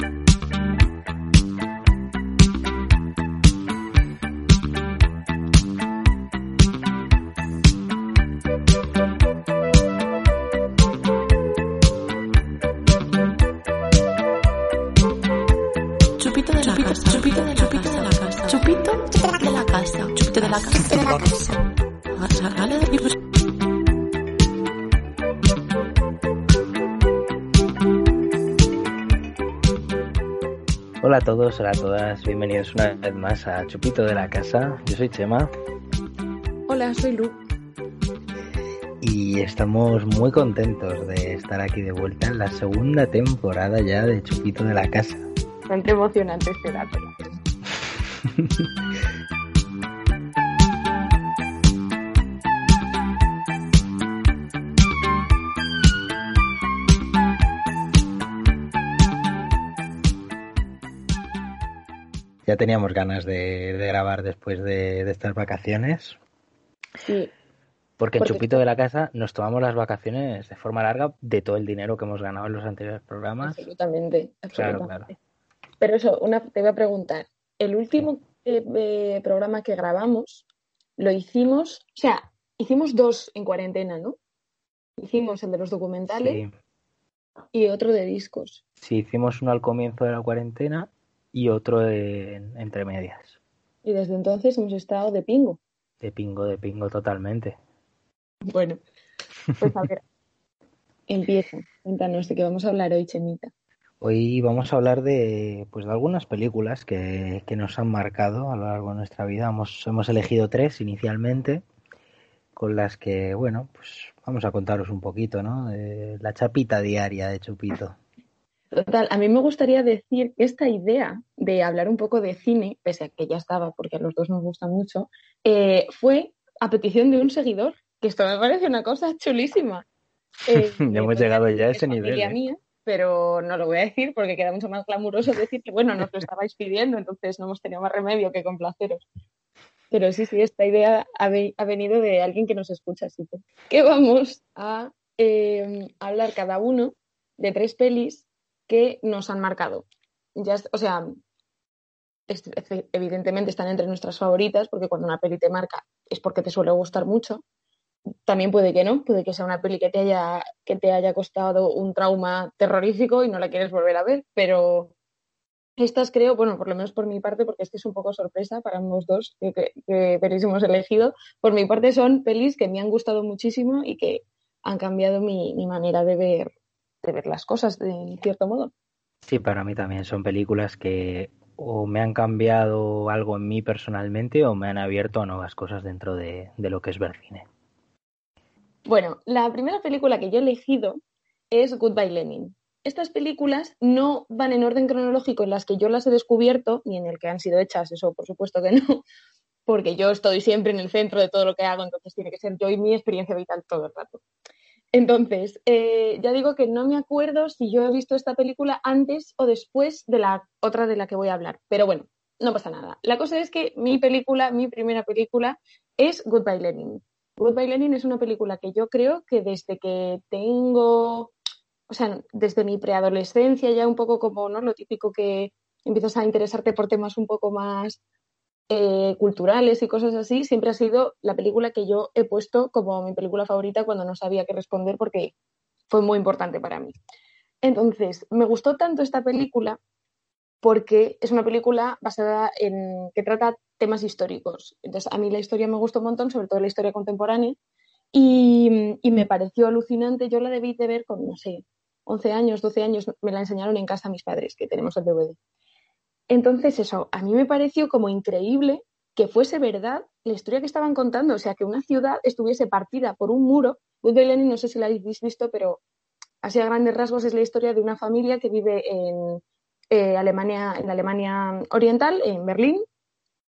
Chupito todos, hola a todas, bienvenidos una vez más a Chupito de la Casa. Yo soy Chema Hola, soy Lu. y estamos muy contentos de estar aquí de vuelta en la segunda temporada ya de Chupito de la Casa. Bastante emocionante este dato. Ya teníamos ganas de, de grabar después de, de estas vacaciones, Sí, porque en Porque- Chupito de la Casa nos tomamos las vacaciones de forma larga de todo el dinero que hemos ganado en los anteriores programas. absolutamente. Claro, absolutamente. Pero eso, una, te voy a preguntar. El último eh, eh, programa que grabamos lo hicimos, o sea, hicimos dos en cuarentena, ¿no? Hicimos el de los documentales Sí, y otro de discos. sí, hicimos uno al comienzo de la cuarentena y otro en- entre medias. Y desde entonces hemos estado de pingo. De pingo, de pingo totalmente. Bueno, pues a ver, empieza. Cuéntanos de qué vamos a hablar hoy, Chemita. Hoy vamos a hablar de, pues, de algunas películas que, que nos han marcado a lo largo de nuestra vida. Hemos, hemos elegido tres inicialmente, con las que, bueno, pues vamos a contaros un poquito, ¿no? De la chapita diaria de Chupito. Total, a mí me gustaría decir que esta idea de hablar un poco de cine, pese a que ya estaba, porque a los dos nos gusta mucho, eh, fue a petición de un seguidor, que esto me parece una cosa chulísima. Eh, Ya hemos llegado ya a es ese nivel, ¿eh? mía, pero no lo voy a decir porque queda mucho más glamuroso decir que, bueno, nos lo estabais pidiendo, entonces no hemos tenido más remedio que complaceros. Pero sí, sí, esta idea ha venido de alguien que nos escucha, así que, que vamos a eh, hablar cada uno de tres pelis que nos han marcado. Ya, o sea, evidentemente están entre nuestras favoritas, porque cuando una peli te marca es porque te suele gustar mucho. También puede que no, puede que sea una peli que te haya, que te haya costado un trauma terrorífico y no la quieres volver a ver, pero estas creo, bueno, por lo menos por mi parte, porque es que es un poco sorpresa para ambos dos que, que, que pelis hemos elegido, por mi parte son pelis que me han gustado muchísimo y que han cambiado mi, mi manera de ver, de ver las cosas, de en cierto modo. Sí, para mí también son películas que o me han cambiado algo en mí personalmente o me han abierto a nuevas cosas dentro de, de lo que es ver cine. Bueno, la primera película que yo he elegido es Goodbye Lenin. Estas películas no van en orden cronológico en las que yo las he descubierto, ni en el que han sido hechas, eso por supuesto que no, porque yo estoy siempre en el centro de todo lo que hago, entonces tiene que ser yo y mi experiencia vital todo el rato. Entonces, eh, ya digo que no me acuerdo si yo he visto esta película antes o después de la otra de la que voy a hablar, pero bueno, no pasa nada. La cosa es que mi película, mi primera película, es Goodbye Lenin. Goodbye Lenin es una película que yo creo que desde que tengo, o sea, desde mi preadolescencia, ya un poco como ¿no? lo típico que empiezas a interesarte por temas un poco más eh, culturales y cosas así, siempre ha sido la película que yo he puesto como mi película favorita cuando no sabía qué responder porque fue muy importante para mí. Entonces, me gustó tanto esta película porque es una película basada en que trata temas históricos. Entonces, a mí la historia me gustó un montón, sobre todo la historia contemporánea, y, y me pareció alucinante. Yo la debí de ver con, no sé, 11 años, 12 años, me la enseñaron en casa mis padres, que tenemos el DVD. Entonces, eso, a mí me pareció como increíble que fuese verdad la historia que estaban contando, o sea, que una ciudad estuviese partida por un muro. Lenin, no sé si la habéis visto, pero así a grandes rasgos es la historia de una familia que vive en eh, Alemania, en Alemania Oriental, en Berlín.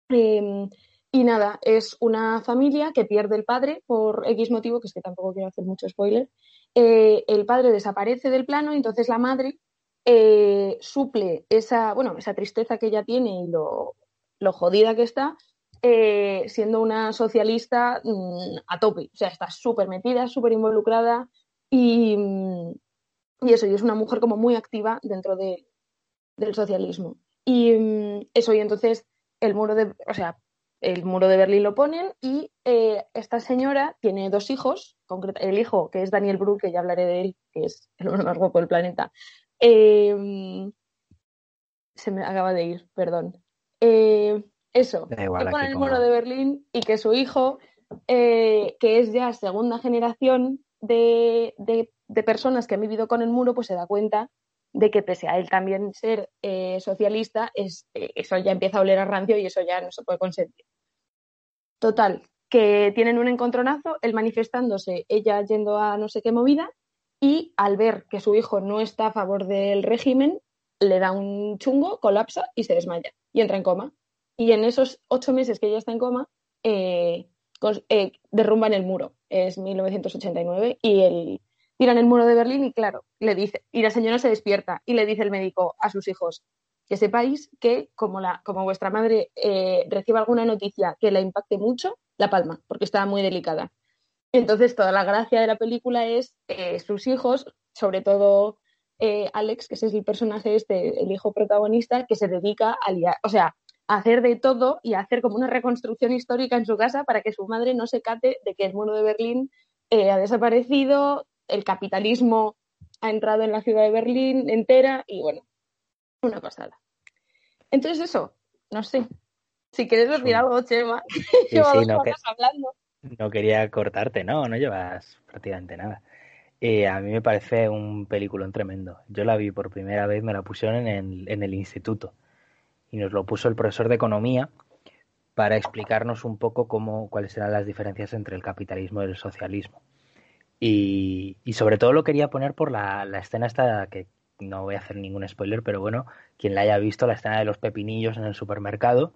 Eh, y nada, es una familia que pierde el padre por X motivo, que es que tampoco quiero hacer mucho spoiler. Eh, el padre desaparece del plano entonces la madre eh, suple esa, bueno, esa tristeza que ella tiene y lo, lo jodida que está, eh, siendo una socialista mmm, a tope. O sea, está súper metida, súper involucrada y, y, eso, y es una mujer como muy activa dentro de, del socialismo. Y mm, eso, y entonces el muro de, o sea, el muro de Berlín lo ponen y eh, esta señora tiene dos hijos, el hijo que es Daniel Brühl, que ya hablaré de él, que es el hombre más guapo del planeta. Em, se me acaba de ir, perdón. Eh, eso, igual, el muro de Berlín y que su hijo, eh, que es ya segunda generación de, de, personas que han vivido con el muro, pues se da cuenta de que pese a él también ser eh, socialista, es, eso ya empieza a oler a rancio y eso ya no se puede consentir. Total, que tienen un encontronazo, él manifestándose, ella yendo a no sé qué movida, y al ver que su hijo no está a favor del régimen, le da un chungo, colapsa y se desmaya y entra en coma. Y en esos ocho meses que ella está en coma, eh, derrumban el muro. Es 1989 y el, tiran el muro de Berlín y claro, le dice, y la señora se despierta y le dice el médico a sus hijos, que sepáis que como, la, como vuestra madre eh, reciba alguna noticia que la impacte mucho, la palma, porque está muy delicada. Entonces, toda la gracia de la película es eh, sus hijos, sobre todo eh, Alex, que es el personaje este, el hijo protagonista, que se dedica a o sea, a hacer de todo y a hacer como una reconstrucción histórica en su casa para que su madre no se cate de que el muro de Berlín ha desaparecido, el capitalismo ha entrado en la ciudad de Berlín entera y bueno, una pasada. Entonces eso, no sé. Si quieres decir algo, Chema, llevo no, hablando. No quería cortarte, no, no llevas prácticamente nada. Eh, a mí me parece un peliculón tremendo. Yo la vi por primera vez, me la pusieron en el, en el instituto y nos lo puso el profesor de economía para explicarnos un poco cómo, cuáles eran las diferencias entre el capitalismo y el socialismo. Y, sobre todo lo quería poner por la, escena esta que no voy a hacer ningún spoiler, pero bueno, quien la haya visto, la escena de los pepinillos en el supermercado,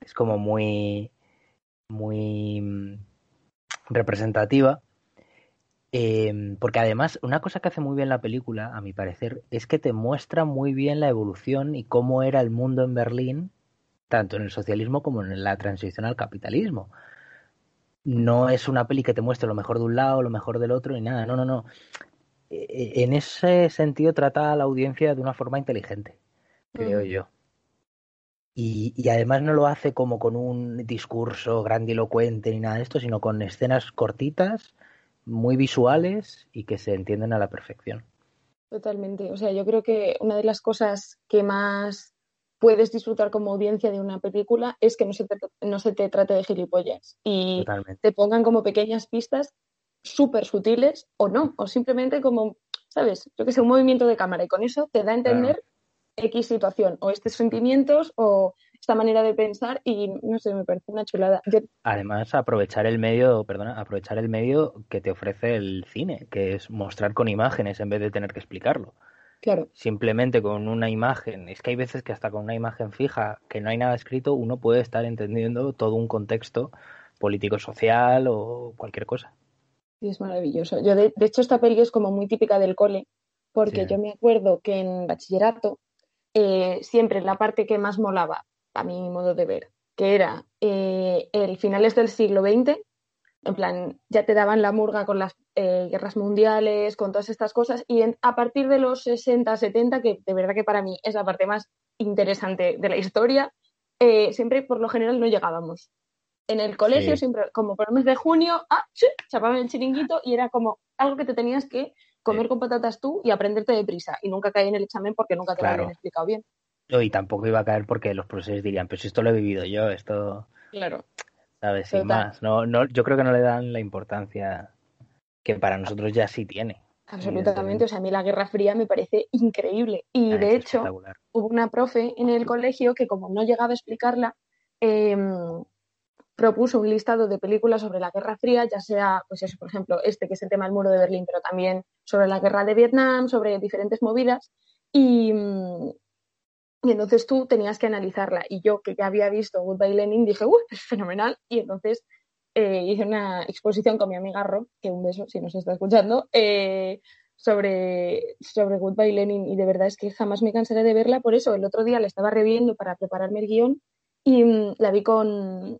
es como muy, muy representativa. Em, porque además, una cosa que hace muy bien la película, a mi parecer, es que te muestra muy bien la evolución y cómo era el mundo en Berlín, tanto en el socialismo como en la transición al capitalismo no es una peli que te muestre lo mejor de un lado, lo mejor del otro y nada, no, no, no. E, e, en ese sentido trata a la audiencia de una forma inteligente, creo yo. Y, y, además no lo hace como con un discurso grandilocuente ni nada de esto, sino con escenas cortitas, muy visuales y que se entienden a la perfección. Totalmente. O sea, yo creo que una de las cosas que más puedes disfrutar como audiencia de una película es que no se te, no se te trate de gilipollas y te pongan como pequeñas pistas súper sutiles o no, o simplemente como, ¿sabes? Yo que sé, un movimiento de cámara y con eso te da a entender X situación o estos sentimientos o esta manera de pensar y no sé, me parece una chulada. Además, aprovechar el medio, perdona, aprovechar el medio que te ofrece el cine, que es mostrar con imágenes en vez de tener que explicarlo. Claro. Simplemente con una imagen. Es que hay veces que hasta con una imagen fija, que no hay nada escrito, uno puede estar entendiendo todo un contexto político-social o cualquier cosa. Sí, es maravilloso. Yo, de, hecho, esta peli es como muy típica del cole, porque yo me acuerdo que en bachillerato, eh, siempre la parte que más molaba, a mi modo de ver, que era eh, el finales del siglo XX, en plan, ya te daban la murga con las eh, guerras mundiales, con todas estas cosas, y a partir de los 60, 70, que de verdad que para mí es la parte más interesante de la historia, eh, siempre por lo general no llegábamos. En el colegio, siempre, como por el mes de junio, ah, sí, chapaban el chiringuito y era como algo que te tenías que comer con patatas tú y aprenderte deprisa, y nunca caí en el examen porque nunca te lo habían explicado bien. y tampoco iba a caer porque los profesores dirían, pero si esto lo he vivido yo, esto... Claro. ¿sabes? Sin más. No, no, yo creo que no le dan la importancia que para nosotros ya sí tiene. Absolutamente, o sea, a mí la Guerra Fría me parece increíble. Y ah, de hecho, hubo una profe en el colegio que como no llegaba a explicarla, em, propuso un listado de películas sobre la Guerra Fría, ya sea, pues eso, por ejemplo, este que es el tema del muro de Berlín, pero también sobre la guerra de Vietnam, sobre diferentes movidas. Y, y entonces tú tenías que analizarla. Y yo, que ya había visto Goodbye Lenin, dije, ¡uy, es fenomenal! Y entonces eh, hice una exposición con mi amiga Ro, que un beso si nos está escuchando, eh, sobre, sobre Goodbye Lenin. Y de verdad es que jamás me cansaré de verla. Por eso, el otro día la estaba reviendo para prepararme el guion y mm, la vi con,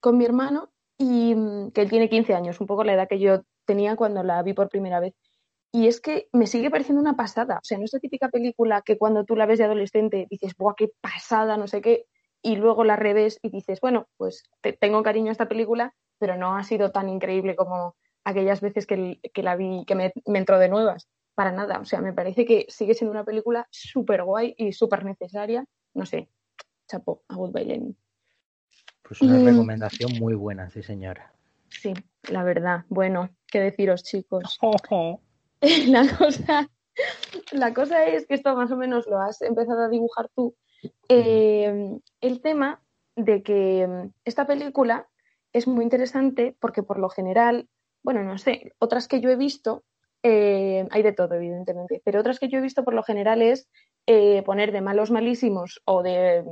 con mi hermano, y mm, que él tiene 15 años, un poco la edad que yo tenía cuando la vi por primera vez. Y es que me sigue pareciendo una pasada. O sea, no es la típica película que cuando tú la ves de adolescente dices, ¡buah, qué pasada! No sé qué. Y luego la revés y dices, bueno, pues tengo cariño a esta película, pero no ha sido tan increíble como aquellas veces que, la vi, que me, entró de nuevas. Para nada. O sea, me parece que sigue siendo una película súper guay y súper necesaria. No sé, chapo, a Goodbye Lenin. Pues una recomendación muy buena, sí, señora. Sí, la verdad. Bueno, qué deciros, chicos. la cosa, la cosa es que esto más o menos lo has empezado a dibujar tú. Eh, el tema de que mm, esta película es muy interesante porque por lo general, bueno, no sé, otras que yo he visto, eh, hay de todo, evidentemente, pero otras que yo he visto por lo general es eh, poner de malos malísimos o de,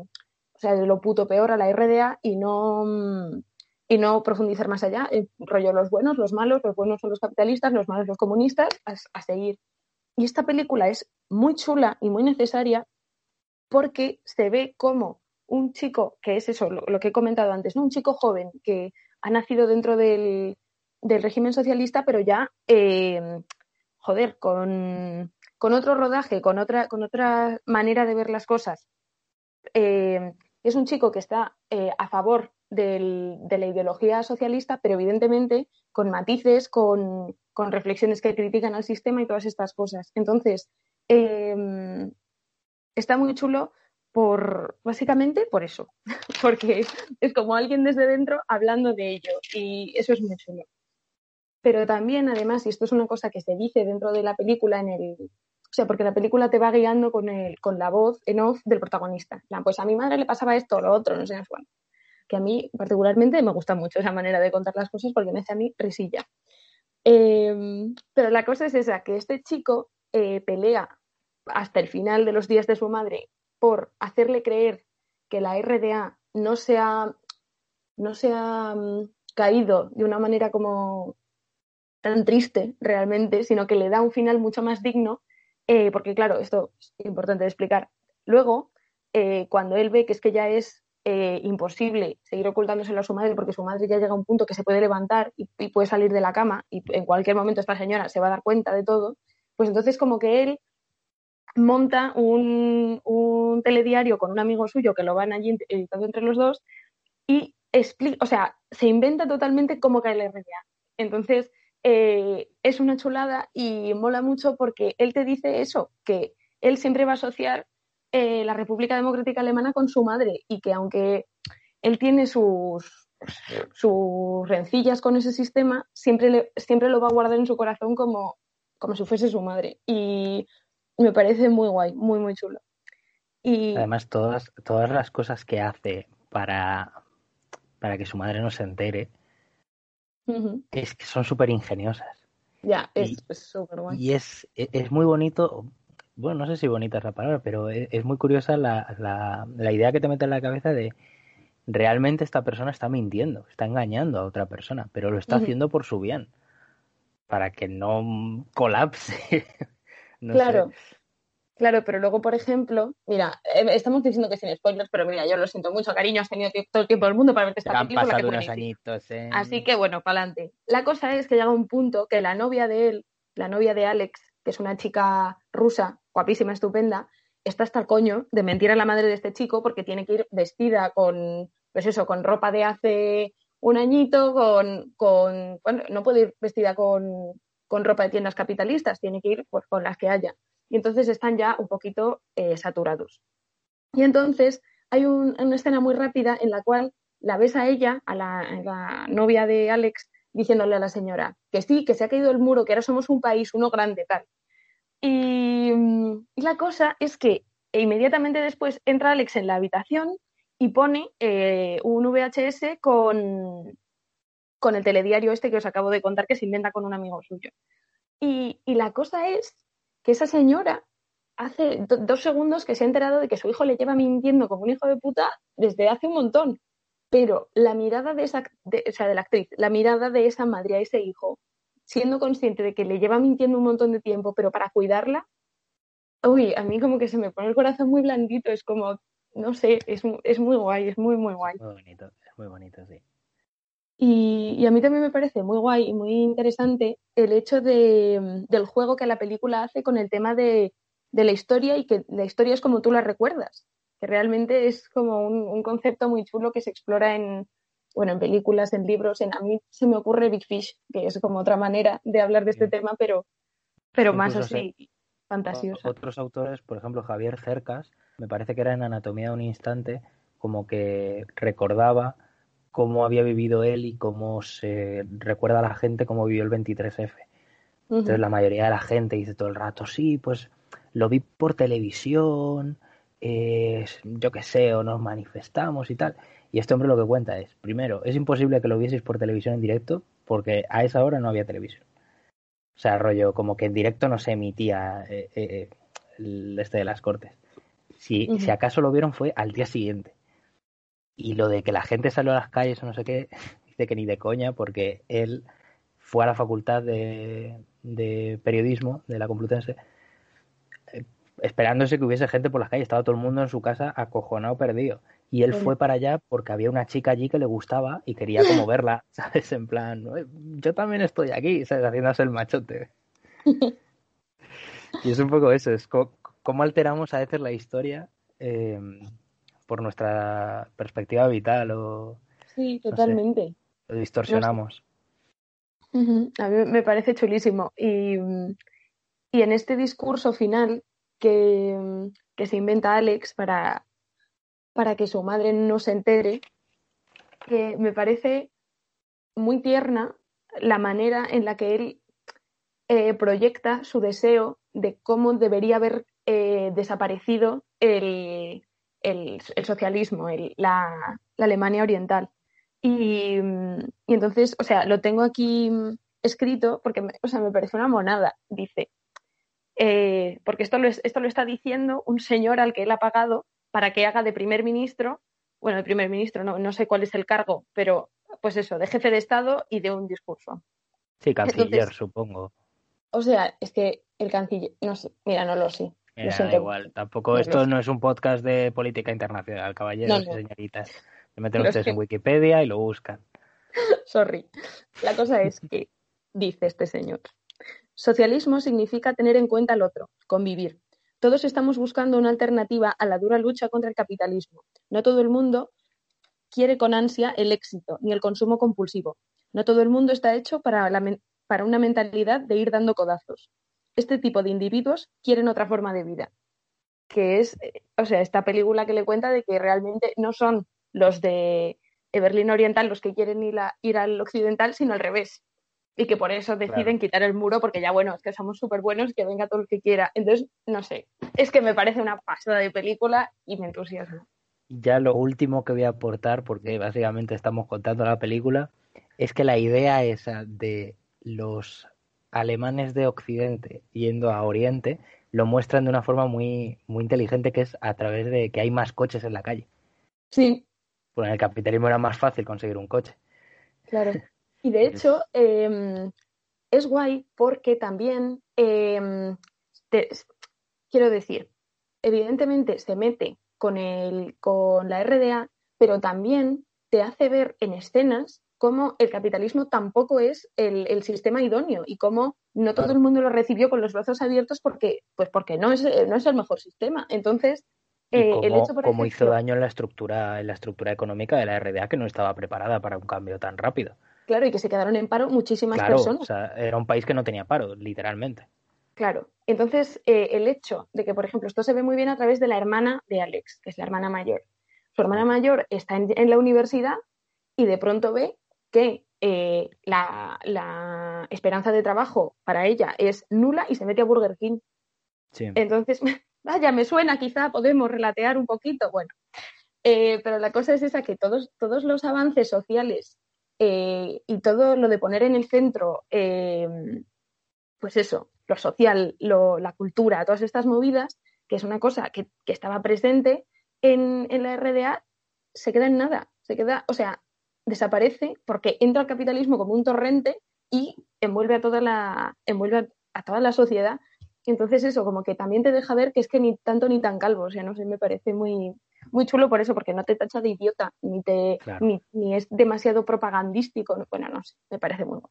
o sea, de lo puto peor a la RDA y no, mm, y no profundizar más allá, el rollo los buenos, los malos, los buenos son los capitalistas, los malos los comunistas, a, seguir. Y esta película es muy chula y muy necesaria porque se ve como un chico, que es eso, lo, que he comentado antes, ¿no? un chico joven que ha nacido dentro del, régimen socialista, pero ya, eh, joder, con, otro rodaje, con otra, con otra manera de ver las cosas. Eh, es un chico que está eh, a favor de la ideología socialista, pero evidentemente con matices, con, reflexiones que critican al sistema y todas estas cosas. Entonces, em, está muy chulo por básicamente por eso, porque es como alguien desde dentro hablando de ello y eso es muy chulo. Pero también, además, y esto es una cosa que se dice dentro de la película en el, sea, porque la película te va guiando con, el, con la voz en off del protagonista. Pues a mi madre le pasaba esto, o lo otro, no sé, bueno que a mí particularmente me gusta mucho esa manera de contar las cosas porque me hace a mí risilla. Em, pero la cosa es esa, que este chico eh, pelea hasta el final de los días de su madre por hacerle creer que la RDA no se ha, no se mm, caído de una manera como tan triste realmente, sino que le da un final mucho más digno, eh, porque claro, esto es importante de explicar. Luego, eh, cuando él ve que es que ya es eh, imposible seguir ocultándoselo a su madre porque su madre ya llega a un punto que se puede levantar y, puede salir de la cama y en cualquier momento esta señora se va a dar cuenta de todo, pues entonces como que él monta un, telediario con un amigo suyo que lo van allí editando entre los dos y explica, o sea, se inventa totalmente cómo cae la RDA. Entonces, eh, es una chulada y mola mucho porque él te dice eso, que él siempre va a asociar eh, la República Democrática Alemana con su madre y que aunque él tiene sus, sus rencillas con ese sistema, siempre, siempre lo va a guardar en su corazón como, como si fuese su madre. Y me parece muy guay, muy, muy chulo. Y... Además, todas, todas las cosas que hace para, para que su madre no se entere es que son súper ingeniosas. Ya, es súper guay. Y es, es muy bonito, bueno, no sé si bonita es la palabra, pero e, es, muy curiosa la, la, la, idea que te mete en la cabeza de realmente esta persona está mintiendo, está engañando a otra persona, pero lo está haciendo por su bien, para que no colapse. claro. Claro, pero luego, por ejemplo, mira, eh, estamos diciendo que sin spoilers, pero mira, yo lo siento mucho, cariño, has tenido todo el tiempo del mundo para verte esta película. Han pasado unos añitos, ¿eh? Así que bueno, para adelante. La cosa es que llega un punto que la novia de él, la novia de Alex, que es una chica rusa, guapísima, estupenda, está hasta el coño de mentir a la madre de este chico porque tiene que ir vestida con, pues eso, con ropa de hace un añito, con, con bueno, no puede ir vestida con, con, ropa de tiendas capitalistas, tiene que ir pues, con las que haya. Y entonces están ya un poquito eh, saturados. Y entonces hay una escena muy rápida en la cual la ves a ella, a la, novia de Alex, diciéndole a la señora que sí, que se ha caído el muro, que ahora somos un país, uno grande, tal. Y, la cosa es que inmediatamente después entra Alex en la habitación y pone eh, un VHS con, con el telediario este que os acabo de contar que se inventa con un amigo suyo. Y, la cosa es que esa señora hace dos segundos que se ha enterado de que su hijo le lleva mintiendo como un hijo de puta desde hace un montón. Pero la mirada de esa, o sea, de la actriz, la mirada de esa madre a ese hijo, siendo consciente de que le lleva mintiendo un montón de tiempo, pero para cuidarla, uy, a mí como que se me pone el corazón muy blandito, es como, no sé, es, es muy guay, es muy, muy guay. Muy bonito, es muy bonito, sí. Y, a mí también me parece muy guay y muy interesante el hecho de, del juego que la película hace con el tema de, de, la historia y que la historia es como tú la recuerdas, que realmente es como un, concepto muy chulo que se explora en, bueno, en películas, en libros, en a mí se me ocurre Big Fish, que es como otra manera de hablar de este tema, pero, pero más así, fantasiosa. Otros autores, por ejemplo, Javier Cercas, me parece que era en Anatomía de un instante, como que recordaba cómo había vivido él y cómo se recuerda a la gente cómo vivió el 23F. Entonces la mayoría de la gente dice todo el rato, sí, pues lo vi por televisión, eh, yo qué sé, o nos manifestamos y tal. Y este hombre lo que cuenta es, primero, es imposible que lo vieseis por televisión en directo porque a esa hora no había televisión. O sea, rollo, como que en directo no se emitía eh, eh, el este de las cortes. Si, si acaso lo vieron fue al día siguiente. Y lo de que la gente salió a las calles o no sé qué, dice que ni de coña, porque él fue a la facultad de, periodismo de la Complutense eh, esperándose que hubiese gente por las calles. Estaba todo el mundo en su casa acojonado, perdido. Y él fue para allá porque había una chica allí que le gustaba y quería como verla, ¿sabes? En plan, yo también estoy aquí, ¿sabes? Haciéndose el machote. y es un poco eso, es cómo alteramos a veces la historia eh, por nuestra perspectiva vital o... Sí, totalmente. lo distorsionamos. A mí me parece chulísimo. Y, y en este discurso final que, que, se inventa Alex para, para que su madre no se entere, que me parece muy tierna la manera en la que él eh, proyecta su deseo de cómo debería haber eh, desaparecido el, el, socialismo, la, Alemania oriental. Y, entonces, o sea, lo tengo aquí escrito porque me, o sea, me parece una monada, dice. Eh, porque esto lo, esto lo está diciendo un señor al que él ha pagado para que haga de primer ministro, bueno, de primer ministro, no, no sé cuál es el cargo, pero pues eso, de jefe de Estado y de un discurso. Sí, canciller, supongo. O sea, es que el canciller, no sé, mira, no lo sé igual, tampoco esto no es un podcast de política internacional, caballeros y señoritas. Se meten ustedes en Wikipedia y lo buscan. Sorry. La cosa es que, dice este señor, socialismo significa tener en cuenta al otro, convivir. Todos estamos buscando una alternativa a la dura lucha contra el capitalismo. No todo el mundo quiere con ansia el éxito ni el consumo compulsivo. No todo el mundo está hecho para, para una mentalidad de ir dando codazos este tipo de individuos quieren otra forma de vida. Que es, eh, o sea, esta película que le cuenta de que realmente no son los de Berlín Oriental los que quieren ir, ir al occidental, sino al revés. Y que por eso deciden quitar el muro, porque ya, bueno, es que somos súper buenos, que venga todo el que quiera. Entonces, no sé, es que me parece una pasada de película y me entusiasma. Ya lo último que voy a aportar, porque básicamente estamos contando la película, es que la idea esa de los alemanes de Occidente yendo a Oriente lo muestran de una forma muy, muy inteligente, que es a través de que hay más coches en la calle. Sí. Pues en el capitalismo era más fácil conseguir un coche. Claro. Y de hecho, em, es guay porque también, em, quiero decir, evidentemente se mete con, el, con la RDA, pero también te hace ver en escenas cómo el capitalismo tampoco es el, sistema idóneo y cómo no todo el mundo lo recibió con los brazos abiertos porque, pues porque no es, no es el mejor sistema. Entonces, eh, el hecho, por hizo daño en la estructura, en la estructura económica de la RDA que no estaba preparada para un cambio tan rápido. Claro, y que se quedaron en paro muchísimas personas. O sea, era un país que no tenía paro, literalmente. Claro. Entonces, eh, el hecho de que, por ejemplo, esto se ve muy bien a través de la hermana de Alex, que es la hermana mayor. Su hermana mayor está en la universidad y de pronto ve que eh, la, esperanza de trabajo para ella es nula y se mete a Burger King. Entonces, vaya, me suena, quizá podemos relatear un poquito. Bueno, eh, pero la cosa es esa que todos, todos los avances sociales eh, y todo lo de poner en el centro, pues eso, lo social, la cultura, todas estas movidas, que es una cosa que, estaba presente en, en la RDA, se queda en nada. Se queda, o sea, desaparece porque entra el capitalismo como un torrente y envuelve a toda la, envuelve a, toda la sociedad. Entonces eso, como que también te deja ver que es que ni tanto ni tan calvo, o sea, no sé, me parece muy, muy chulo por eso, porque no te tacha de idiota, ni, te, ni, ni, es demasiado propagandístico. Bueno, no sé, me parece muy bueno.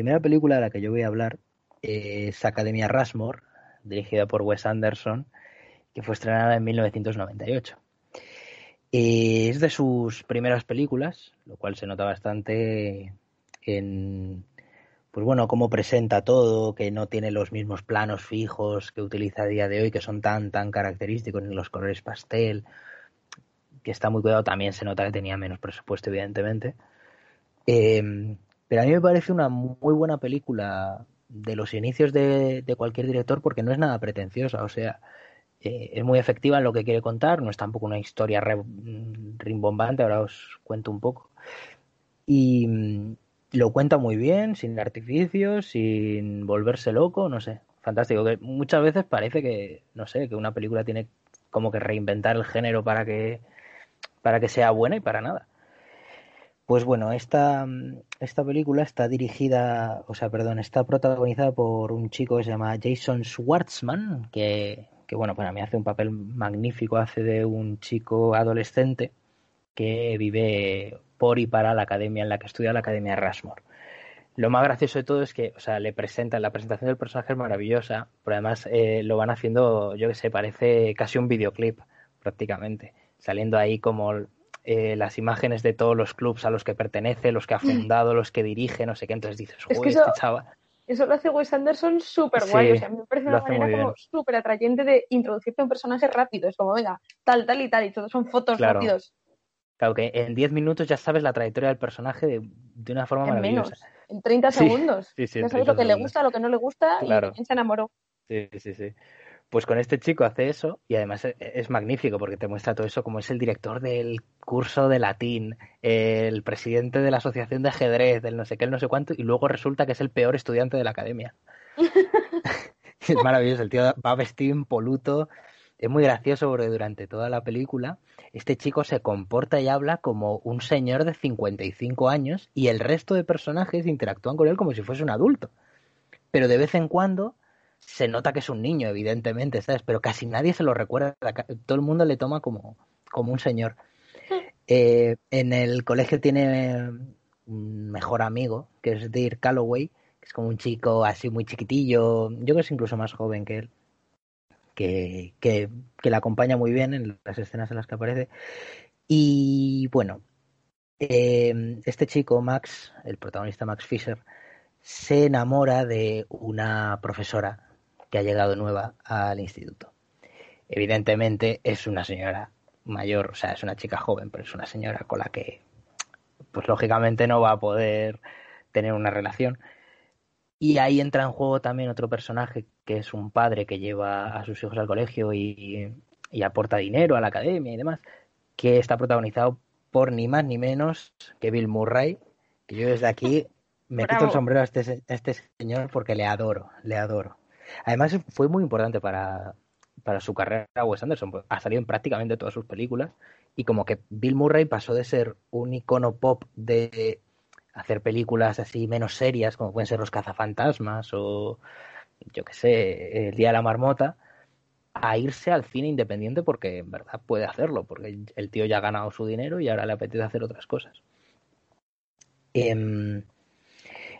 Primera película de la que yo voy a hablar es Academia Rushmore, dirigida por Wes Anderson, que fue estrenada en 1998. Es de sus primeras películas, lo cual se nota bastante en, pues bueno, cómo presenta todo, que no tiene los mismos planos fijos que utiliza a día de hoy, que son tan, tan característicos, ni los colores pastel, que está muy cuidado, también se nota que tenía menos presupuesto, evidentemente. Eh, pero a mí me parece una muy buena película de los inicios de, cualquier director porque no es nada pretenciosa, o sea, eh, es muy efectiva en lo que quiere contar, no es tampoco una historia rimbombante, ahora os cuento un poco. Y mm, lo cuenta muy bien, sin artificios, sin volverse loco, no sé, fantástico. Que muchas veces parece que, no sé, que una película tiene como que reinventar el género para que, para que sea buena y para nada. Pues bueno, esta, esta película está dirigida, o sea, perdón, está protagonizada por un chico que se llama Jason Schwartzman, que, que bueno, para mí hace un papel magnífico, hace de un chico adolescente que vive por y para la academia en la que estudia la Academia Rushmore. Lo más gracioso de todo es que, o sea, le presentan, la presentación del personaje es maravillosa, pero además eh, lo van haciendo, yo que sé, parece casi un videoclip prácticamente, saliendo ahí como eh, las imágenes de todos los clubs a los que pertenece, los que ha mm. fundado, los que dirige, no sé qué. Entonces dices, es este chaval. Eso lo hace Wes Anderson súper guay. o sea, me parece una manera como súper atrayente de introducirte a un personaje rápido. Es como, venga, tal, tal y tal, y todos son fotos rápidos. Claro que en 10 minutos ya sabes la trayectoria del personaje de, una forma maravillosa. Menos, en 30 segundos. ya sabes lo que le gusta, lo que no le gusta y quién se enamoró. Sí, sí, sí. Pues con este chico hace eso y además e, es, magnífico porque te muestra todo eso como es el director del curso de latín, el presidente de la asociación de ajedrez, del no sé qué, el no sé cuánto, y luego resulta que es el peor estudiante de la academia. es maravilloso, el tío va vestido impoluto, es muy gracioso porque durante toda la película este chico se comporta y habla como un señor de 55 años y el resto de personajes interactúan con él como si fuese un adulto. Pero de vez en cuando se nota que es un niño, evidentemente, ¿sabes? Pero casi nadie se lo recuerda. Todo el mundo le toma como, como un señor. Eh, en el colegio tiene un mejor amigo, que es Dirk Calloway, que es como un chico así muy chiquitillo, yo creo que es incluso más joven que él, que, que, le acompaña muy bien en las escenas en las que aparece. Y bueno, eh, este chico, Max, el protagonista Max Fisher, se enamora de una profesora que ha llegado nueva al instituto. Evidentemente es una señora mayor, o sea, es una chica joven, pero es una señora con la que, pues lógicamente no va a poder tener una relación. Y ahí entra en juego también otro personaje que es un padre que lleva a sus hijos al colegio y, aporta dinero a la academia y demás, que está protagonizado por ni más ni menos que Bill Murray, que yo desde aquí me quito el sombrero a este, a este señor porque le adoro, le adoro. Además fue muy importante para, para su carrera Wes Anderson. Pues, ha salido en prácticamente todas sus películas y como que Bill Murray pasó de ser un icono pop de hacer películas así menos serias, como pueden ser Los cazafantasmas o yo qué sé, El Día de la Marmota, a irse al cine independiente porque en verdad puede hacerlo, porque el tío ya ha ganado su dinero y ahora le apetece hacer otras cosas. Em,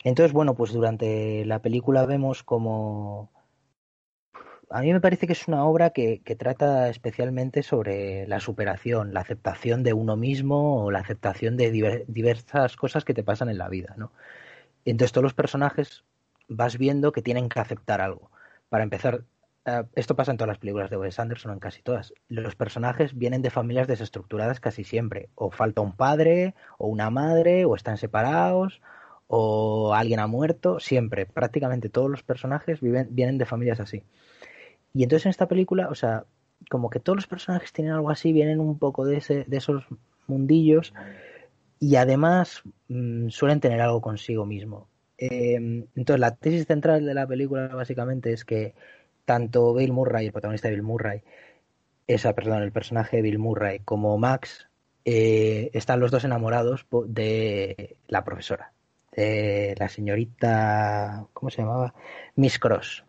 entonces, bueno, pues durante la película vemos como a mí me parece que es una obra que, trata especialmente sobre la superación, la aceptación de uno mismo o la aceptación de diversas cosas que te pasan en la vida, ¿no? Entonces todos los personajes vas viendo que tienen que aceptar algo. Para empezar, eh, esto pasa en todas las películas de Wes Anderson, en casi todas. Los personajes vienen de familias desestructuradas casi siempre. O falta un padre, o una madre, o están separados, o alguien ha muerto. Siempre, prácticamente todos los personajes viven, vienen de familias así. Y entonces en esta película, o sea, como que todos los personajes tienen algo así, vienen un poco de, ese, de esos mundillos y además mm, suelen tener algo consigo mismo. Em, entonces la tesis central de la película básicamente es que tanto Bill Murray, el protagonista de Bill Murray, esa, perdón, el personaje de Bill Murray, como Max, eh, están los dos enamorados de la profesora, de la señorita, ¿cómo se llamaba? Miss Cross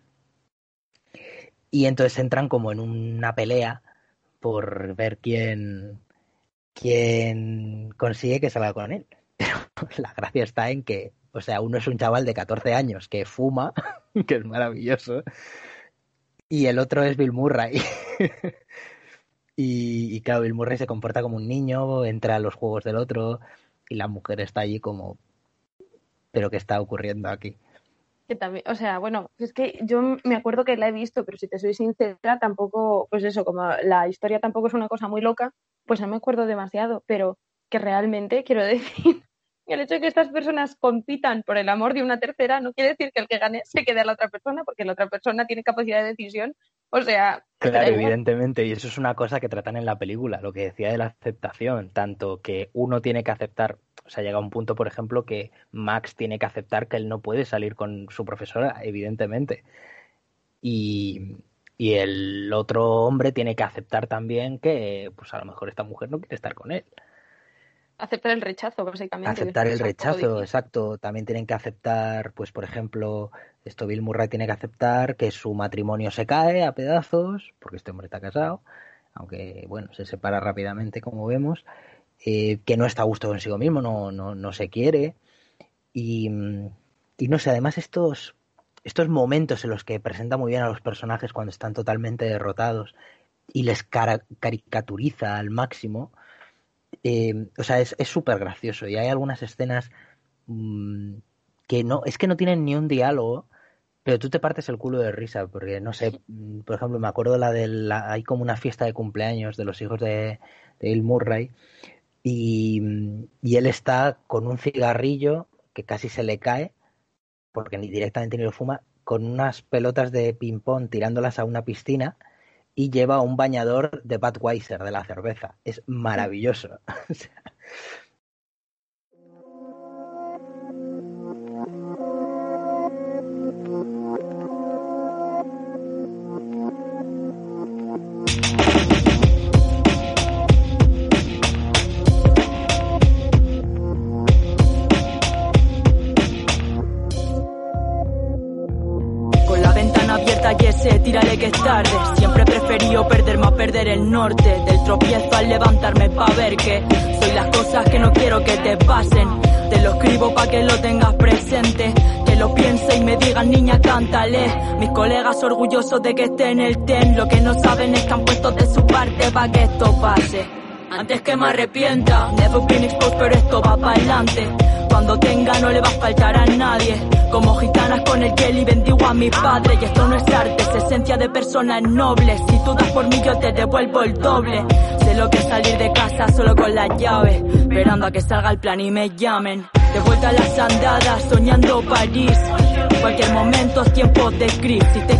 y entonces entran como en una pelea por ver quién, quién consigue que salga con él. Pero la gracia está en que, o sea, uno es un chaval de 14 años que fuma, que es maravilloso, y el otro es Bill Murray. y, y, claro, Bill Murray se comporta como un niño, entra a los juegos del otro, y la mujer está allí como, pero ¿qué está ocurriendo aquí? También, o sea, bueno, es que yo me acuerdo que la he visto, pero si te soy sincera, tampoco, pues eso, como la historia tampoco es una cosa muy loca, pues no me acuerdo demasiado, pero que realmente quiero decir el hecho de que estas personas compitan por el amor de una tercera no quiere decir que el que gane se quede a la otra persona, porque la otra persona tiene capacidad de decisión. O sea. Claro, evidentemente, y eso es una cosa que tratan en la película, lo que decía de la aceptación, tanto que uno tiene que aceptar, sea, llega un punto, por ejemplo, que Max tiene que aceptar que él no puede salir con su profesora, evidentemente. Y, y el otro hombre tiene que aceptar también que, pues a lo mejor esta mujer no quiere estar con él. Aceptar el rechazo, básicamente. Aceptar el rechazo, exacto. También tienen que aceptar, pues por ejemplo, esto Bill Murray tiene que aceptar que su matrimonio se cae a pedazos, porque este hombre está casado, aunque bueno, se separa rápidamente, como vemos, eh, que no está a gusto consigo mismo, no, no, no se quiere. Y, y no sé, además estos, estos momentos en los que presenta muy bien a los personajes cuando están totalmente derrotados y les caricaturiza al máximo, eh, o sea, es súper gracioso y hay algunas escenas mm, que no, es que no tienen ni un diálogo, pero tú te partes el culo de risa, porque no sé, mm, por ejemplo, me acuerdo la de la, hay como una fiesta de cumpleaños de los hijos de, de Bill Murray y, mm, y él está con un cigarrillo que casi se le cae, porque ni directamente ni lo fuma, con unas pelotas de ping-pong tirándolas a una piscina y lleva un bañador de Budweiser de la cerveza. Es maravilloso. tírale que es tarde. Siempre he preferido perderme a perder el norte. Del tropiezo al levantarme pa' ver que soy las cosas que no quiero que te pasen. Te lo escribo pa' que lo tengas presente. Que lo piense y me digan, niña, cántale. Mis colegas orgullosos de que esté en el ten. Lo que no saben es que han puesto de su parte pa' que esto pase. Antes que me arrepienta, never been exposed, pero esto va para adelante. Cuando tenga no le va a faltar a nadie. Como gitanas con el Kelly bendigo a mi padre. Y esto no es arte, es esencia de personas nobles. Si tú das por mí yo te devuelvo el doble. Sé lo que es salir de casa solo con la llave. Esperando a que salga el plan y me llamen. De vuelta a las andadas, soñando París. Cualquier momento es tiempo de gris. Si te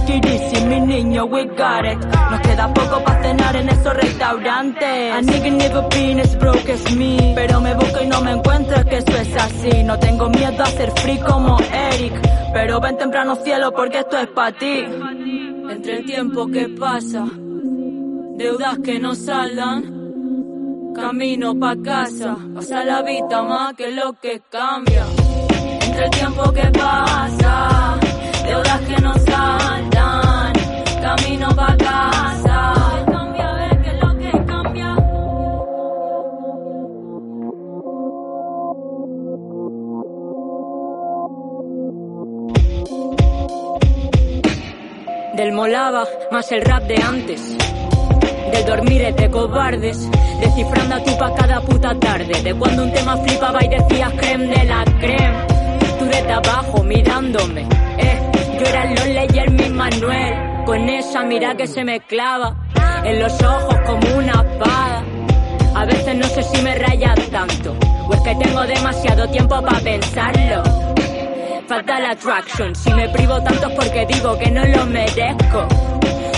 si mi niño, we got it. Nos queda poco para cenar en esos restaurantes. A nigga never been as broke as me. Pero me busco y no me encuentro, que eso es así. No tengo miedo a ser free como Eric. Pero ven temprano cielo porque esto es para ti. Entre el tiempo que pasa, deudas que no saldan. Camino pa' casa, pasa la vida más que lo que cambia. El tiempo que pasa, deudas que no saldan. Camino pa' casa, cambia, ver qué es lo que cambia. Del molaba más el rap de antes. Del dormir de cobardes, descifrando a tu pa' cada puta tarde. De cuando un tema flipaba y decías creme de la creme. Desde abajo mirándome, eh. Yo era el Lole y el mi Manuel. Con esa mira que se me clava en los ojos como una espada. A veces no sé si me rayas tanto, o es que tengo demasiado tiempo para pensarlo. Fatal attraction, si me privo tanto es porque digo que no lo merezco.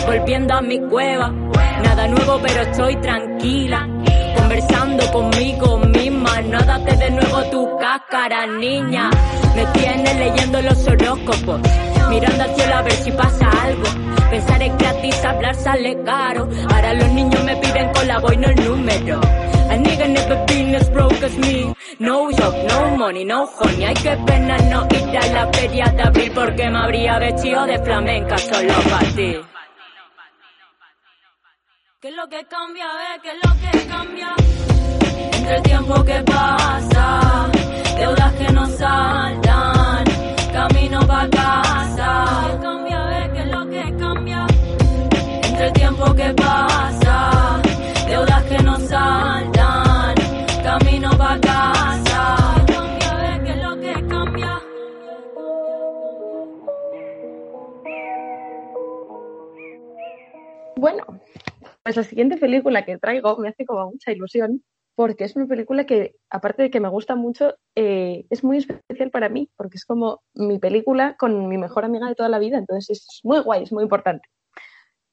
Volviendo a mi cueva, nada nuevo pero estoy tranquila. Conversando conmigo misma, no date de nuevo tu cáscara, niña. Me tienes leyendo los horóscopos, mirando al cielo a ver si pasa algo. Pensar es gratis, hablar sale caro. Ahora los niños me piden colabo y no el número. A nigga never been as broke as me. No job, no money, no honey. Hay que pena no ir a la feria de abril porque me habría vestido de flamenca solo para ti. ¿Qué es lo que cambia, eh? ¿Qué es lo que cambia? Entre el tiempo que pasa, deudas que no saltan, camino pa' casa. ¿Qué cambia, eh? ¿Qué es lo que cambia? Entre el tiempo que pasa, deudas que no saltan, camino pa' casa. ¿Qué cambia, eh? ¿Qué es lo que cambia? Bueno, pues la siguiente película que traigo me hace como mucha ilusión porque es una película que, aparte de que me gusta mucho, eh, es muy especial para mí porque es como mi película con mi mejor amiga de toda la vida, entonces es muy guay, es muy importante.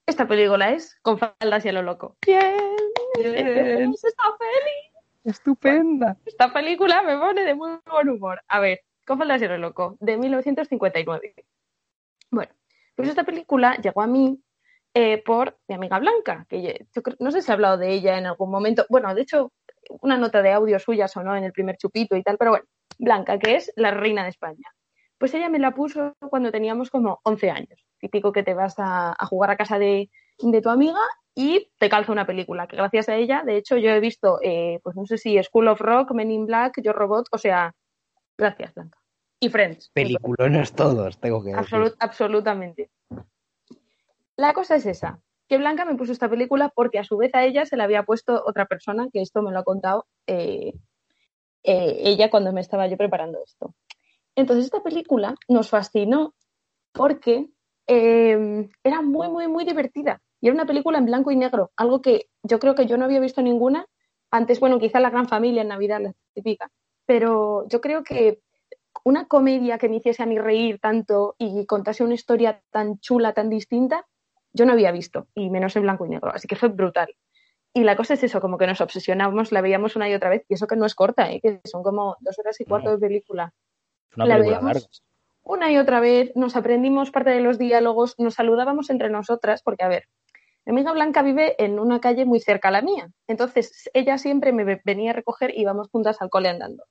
Esta película es Con faldas y a lo loco. ¡Bien! Bien. ¡Está feliz! Estupenda. Esta película me pone de muy buen humor. A ver, Con faldas y a lo loco, de 1959. Bueno, pues esta película llegó a mí eh, por mi amiga Blanca, que yo, yo creo- no sé si he hablado de ella en algún momento. Bueno, de hecho, una nota de audio suya sonó en el primer chupito y tal, pero bueno, Blanca, que es la reina de España. Pues ella me la puso cuando teníamos como 11 años. Típico que te vas a, a jugar a casa de, de tu amiga y te calza una película, que gracias a ella, de hecho, yo he visto, eh, pues no sé si School of Rock, Men in Black, Yo Robot, o sea, gracias, Blanca. Y Friends. Peliculones todos, tengo que decir. Absolut- absolutamente. La cosa es esa, que Blanca me puso esta película porque a su vez a ella se la había puesto otra persona, que esto me lo ha contado eh, eh, ella cuando me estaba yo preparando esto. Entonces esta película nos fascinó porque eh, era muy, muy, muy divertida. Y era una película en blanco y negro, algo que yo creo que yo no había visto ninguna. Antes, bueno, quizá La Gran Familia en Navidad, la típica. Pero yo creo que una comedia que me hiciese a mí reír tanto y contase una historia tan chula, tan distinta, yo no había visto, y menos en blanco y negro, así que fue brutal. Y la cosa es eso, como que nos obsesionamos, la veíamos una y otra vez, y eso que no es corta, ¿eh? que son como dos horas y cuarto de película. Es una la película veíamos larga. Una y otra vez, nos aprendimos parte de los diálogos, nos saludábamos entre nosotras, porque a ver, mi amiga Blanca vive en una calle muy cerca a la mía, entonces ella siempre me ve- venía a recoger y íbamos juntas al cole andando.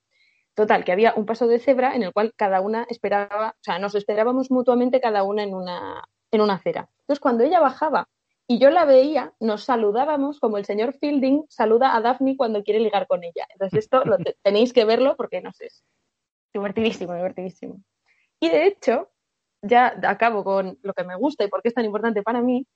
Total, que había un paso de cebra en el cual cada una esperaba, o sea, nos esperábamos mutuamente cada una en una, en una acera. Entonces, cuando ella bajaba y yo la veía, nos saludábamos como el señor Fielding saluda a Daphne cuando quiere ligar con ella. Entonces, esto lo tenéis que verlo porque, no sé, es divertidísimo, divertidísimo. Y de hecho, ya acabo con lo que me gusta y por qué es tan importante para mí.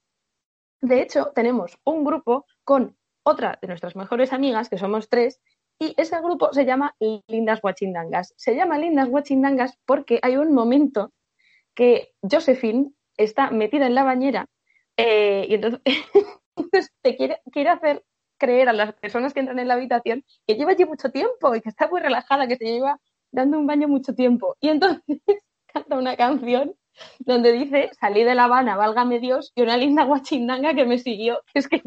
De hecho, tenemos un grupo con otra de nuestras mejores amigas, que somos tres, y ese grupo se llama Lindas Guachindangas. Se llama Lindas Guachindangas porque hay un momento que Josephine está metida en la bañera eh, y entonces, te quiere, quiere hacer creer a las personas que entran en la habitación que lleva allí mucho tiempo y que está muy relajada, que se lleva dando un baño mucho tiempo. Y entonces canta una canción donde dice, salí de La Habana, válgame Dios, y una linda guachindanga que me siguió. Es que,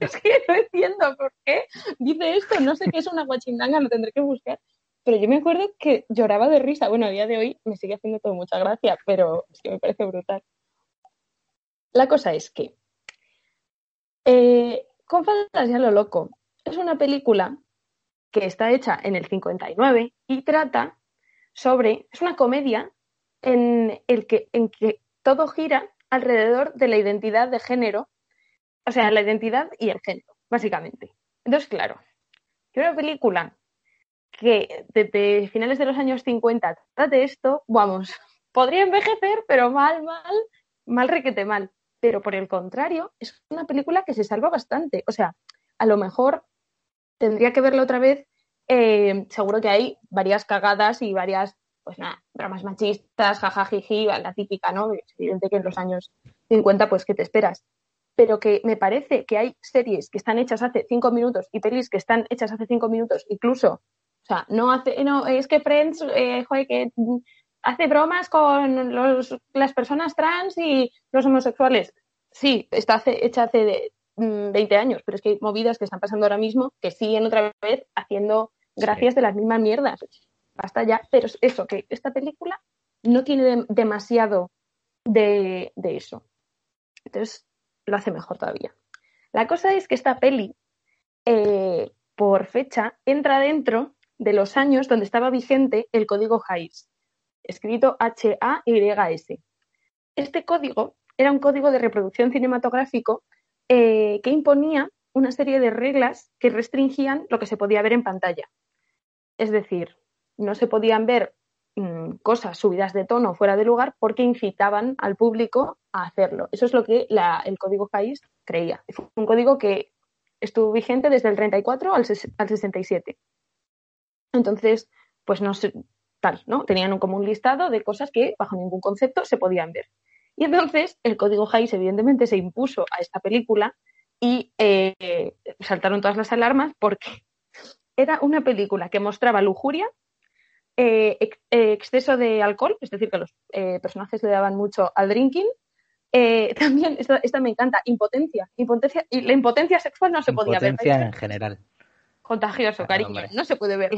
es que no entiendo por qué dice esto, no sé qué es una guachindanga, lo tendré que buscar. Pero yo me acuerdo que lloraba de risa. Bueno, a día de hoy me sigue haciendo todo mucha gracia, pero es que me parece brutal. La cosa es que eh, con Fantasía lo loco es una película que está hecha en el 59 y trata sobre, es una comedia en, el que, en que todo gira alrededor de la identidad de género, o sea, la identidad y el género, básicamente. Entonces, claro, que una película que desde finales de los años 50 trate esto, vamos, podría envejecer, pero mal, mal, mal requete mal. Pero por el contrario, es una película que se salva bastante. O sea, a lo mejor tendría que verla otra vez. Eh, seguro que hay varias cagadas y varias pues nada, dramas machistas, jajajiji, la típica, ¿no? Es evidente que en los años 50, pues, ¿qué te esperas? Pero que me parece que hay series que están hechas hace cinco minutos y pelis que están hechas hace cinco minutos, incluso, o sea, no hace, no, es que Friends, eh, joder, que hace bromas con los, las personas trans y los homosexuales. Sí, está hecha hace 20 mm, años, pero es que hay movidas que están pasando ahora mismo que siguen otra vez haciendo gracias de las mismas mierdas basta ya, pero eso, que esta película no tiene demasiado de, eso. Entonces, lo hace mejor todavía. La cosa es que esta peli, eh, por fecha, entra dentro de los años donde estaba vigente el código Hays, escrito H-A-Y-S. Este código era un código de reproducción cinematográfico eh, que imponía una serie de reglas que restringían lo que se podía ver en pantalla. Es decir, no se podían ver mm, cosas subidas de tono fuera de lugar porque incitaban al público a hacerlo. Eso es lo que el código país creía. Fue un código que estuvo vigente desde el 34 al, 67. Entonces, pues no sé, tal, ¿no? Tenían como un listado de cosas que bajo ningún concepto se podían ver. Y entonces el código Hays evidentemente se impuso a esta película y eh, saltaron todas las alarmas porque era una película que mostraba lujuria, eh, eh, exceso de alcohol, es decir, que los eh, personajes le daban mucho al drinking. también, esta, me encanta, impotencia. impotencia. Y la impotencia sexual no se podía ver. Impotencia en general. Contagioso, cariño. No se puede ver.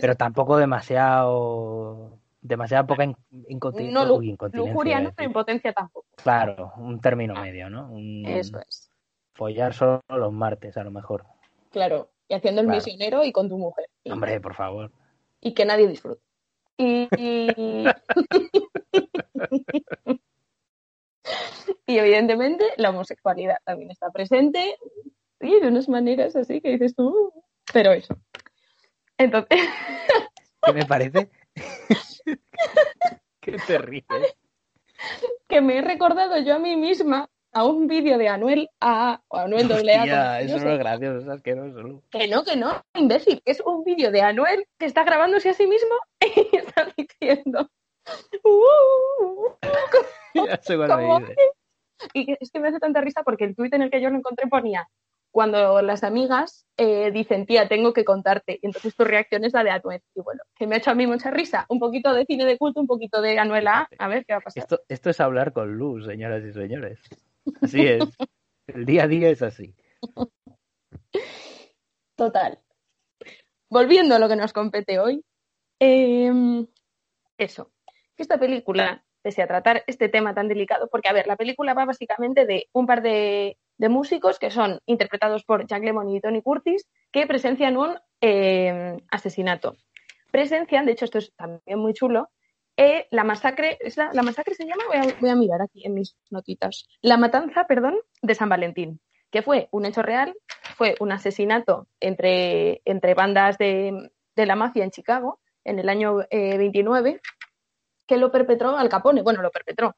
Pero tampoco demasiado demasiada poca incontinencia. No, lujuria no, pero impotencia tampoco. Claro, un término medio, ¿no? Eso es. Follar solo los martes, a lo mejor. Claro, y haciendo el misionero y con tu mujer. Hombre, por favor y que nadie disfrute. Y, evidentemente la homosexualidad también está presente y de unas maneras así que dices tú, pero eso. Entonces. ¿Qué me parece? ¿Qué te ríes? Que me he recordado yo a mí misma a un vídeo de Anuel A o Anuel doble A. eso no es gracioso, es asqueroso. Que no, que no, imbécil, que es un vídeo de Anuel que está grabándose a sí mismo y está diciendo. Uh, ya sé dice. Y es que me hace tanta risa porque el tuit en el que yo lo encontré ponía cuando las amigas eh, dicen, tía, tengo que contarte, y entonces tu reacción es la de Anuel. Y bueno, que me ha hecho a mí mucha risa. Un poquito de cine de culto, un poquito de Anuel A. A ver qué va a pasar. Esto, esto es hablar con luz, señoras y señores. Así es. El día a día es así. Total. Volviendo a lo que nos compete hoy, em, eso, que esta película, pese a tratar este tema tan delicado, porque a ver, la película va básicamente de un par de, músicos que son interpretados por Jack Lemmon y Tony Curtis, que presencian un em, asesinato. Presencian, de hecho esto es también muy chulo, eh, la masacre, ¿es la, masacre se llama? Voy a, mirar aquí en mis notitas. La matanza, perdón, de San Valentín, que fue un hecho real, fue un asesinato entre, entre bandas de, la mafia en Chicago en el año 29, eh, que lo perpetró Al Capone. Bueno, lo perpetró,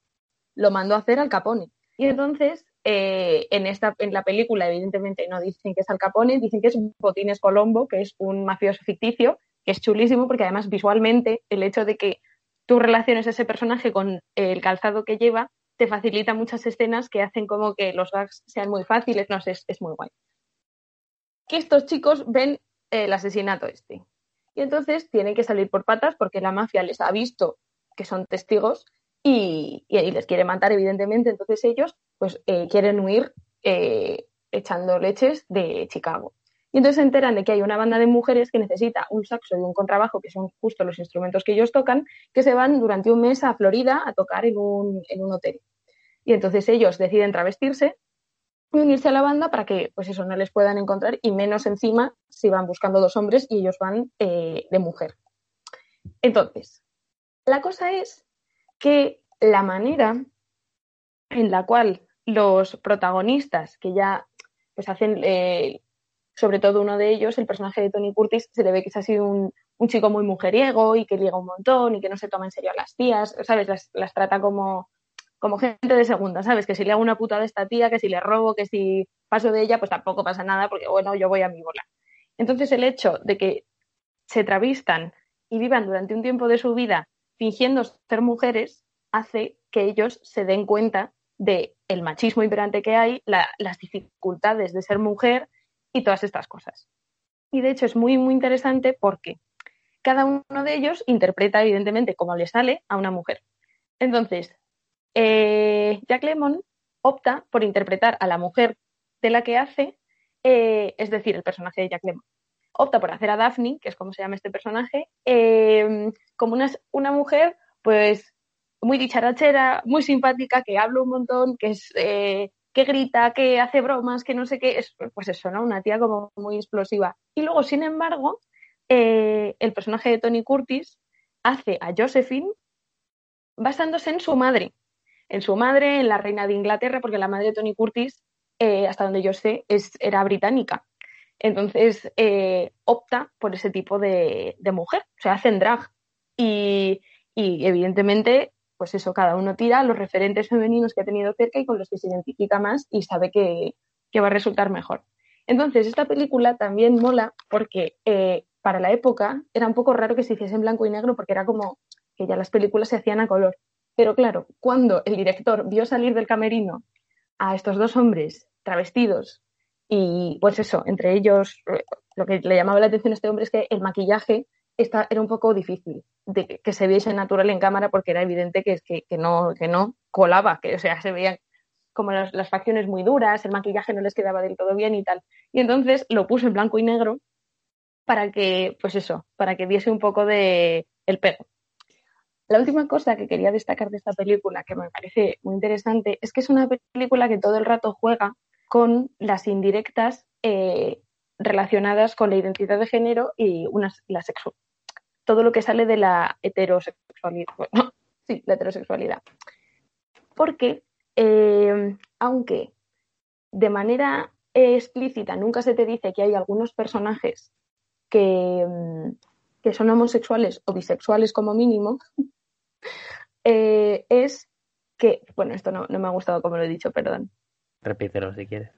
lo mandó a hacer Al Capone. Y entonces, eh, en, esta, en la película, evidentemente, no dicen que es Al Capone, dicen que es Botines Colombo, que es un mafioso ficticio, que es chulísimo porque además visualmente el hecho de que tú relaciones ese personaje con el calzado que lleva, te facilita muchas escenas que hacen como que los gags sean muy fáciles, no sé, es, muy guay. Que estos chicos ven el asesinato este. Y entonces tienen que salir por patas porque la mafia les ha visto que son testigos y, les quiere matar, evidentemente. Entonces ellos pues eh, quieren huir eh, echando leches de Chicago. Y entonces se enteran de que hay una banda de mujeres que necesita un saxo y un contrabajo, que son justo los instrumentos que ellos tocan, que se van durante un mes a Florida a tocar en un, hotel. Y entonces ellos deciden travestirse y unirse a la banda para que, pues eso, no les puedan encontrar y menos encima si van buscando dos hombres y ellos van eh, de mujer. Entonces, la cosa es que la manera en la cual los protagonistas que ya pues hacen eh, sobre todo uno de ellos, el personaje de Tony Curtis, se le ve que es así un, chico muy mujeriego y que liga un montón y que no se toma en serio a las tías, ¿sabes? Las, trata como, como gente de segunda, ¿sabes? Que si le hago una puta de esta tía, que si le robo, que si paso de ella, pues tampoco pasa nada porque, bueno, yo voy a mi bola. Entonces el hecho de que se travistan y vivan durante un tiempo de su vida fingiendo ser mujeres hace que ellos se den cuenta de machismo imperante que hay, las dificultades de ser mujer y todas estas cosas. Y de hecho es muy, muy interesante porque cada uno de ellos interpreta, evidentemente, como le sale a una mujer. Entonces, eh, Jack Lemon opta por interpretar a la mujer de la que hace, eh, es decir, el personaje de Jack Lemon. Opta por hacer a Daphne, que es como se llama este personaje, eh, como una, una, mujer, pues, muy dicharachera, muy simpática, que habla un montón, que es que grita, que hace bromas, que no sé qué, es, pues eso, ¿no? Una tía como muy explosiva. Y luego, sin embargo, eh, el personaje de Tony Curtis hace a Josephine basándose en su madre, en su madre, en la reina de Inglaterra, porque la madre de Tony Curtis, eh, hasta donde yo sé, es, era británica. Entonces, eh, opta por ese tipo de, mujer, o sea, hacen drag. Y, y evidentemente pues eso, cada uno tira los referentes femeninos que ha tenido cerca y con los que se identifica más y sabe que, va a resultar mejor. Entonces, esta película también mola porque eh, para la época era un poco raro que se hiciese en blanco y negro porque era como que ya las películas se hacían a color. Pero claro, cuando el director vio salir del camerino a estos dos hombres travestidos y pues eso, entre ellos, eh, lo que le llamaba la atención a este hombre es que el maquillaje era un poco difícil de que, se viese natural en cámara porque era evidente que, que, que, no, que no colaba, que o sea, se veían como las, facciones muy duras, el maquillaje no les quedaba del todo bien y tal. Y entonces lo puse en blanco y negro para que, pues eso, para que diese un poco de el pego. La última cosa que quería destacar de esta película, que me parece muy interesante, es que es una película que todo el rato juega con las indirectas eh, relacionadas con la identidad de género y la sexualidad. Todo lo que sale de la heterosexualidad. Sí, la heterosexualidad. Porque, eh, aunque de manera explícita nunca se te dice que hay algunos personajes que, que son homosexuales o bisexuales como mínimo, eh, es que, bueno, esto no, no me ha gustado como lo he dicho, perdón. Repítelo si quieres.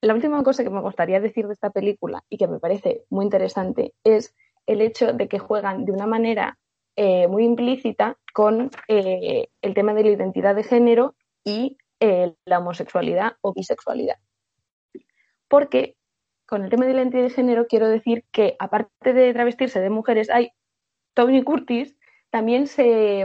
La última cosa que me gustaría decir de esta película y que me parece muy interesante es el hecho de que juegan de una manera eh, muy implícita con eh, el tema de la identidad de género y eh, la homosexualidad o bisexualidad. Porque con el tema de la identidad de género quiero decir que aparte de travestirse de mujeres, hay Tony Curtis también se,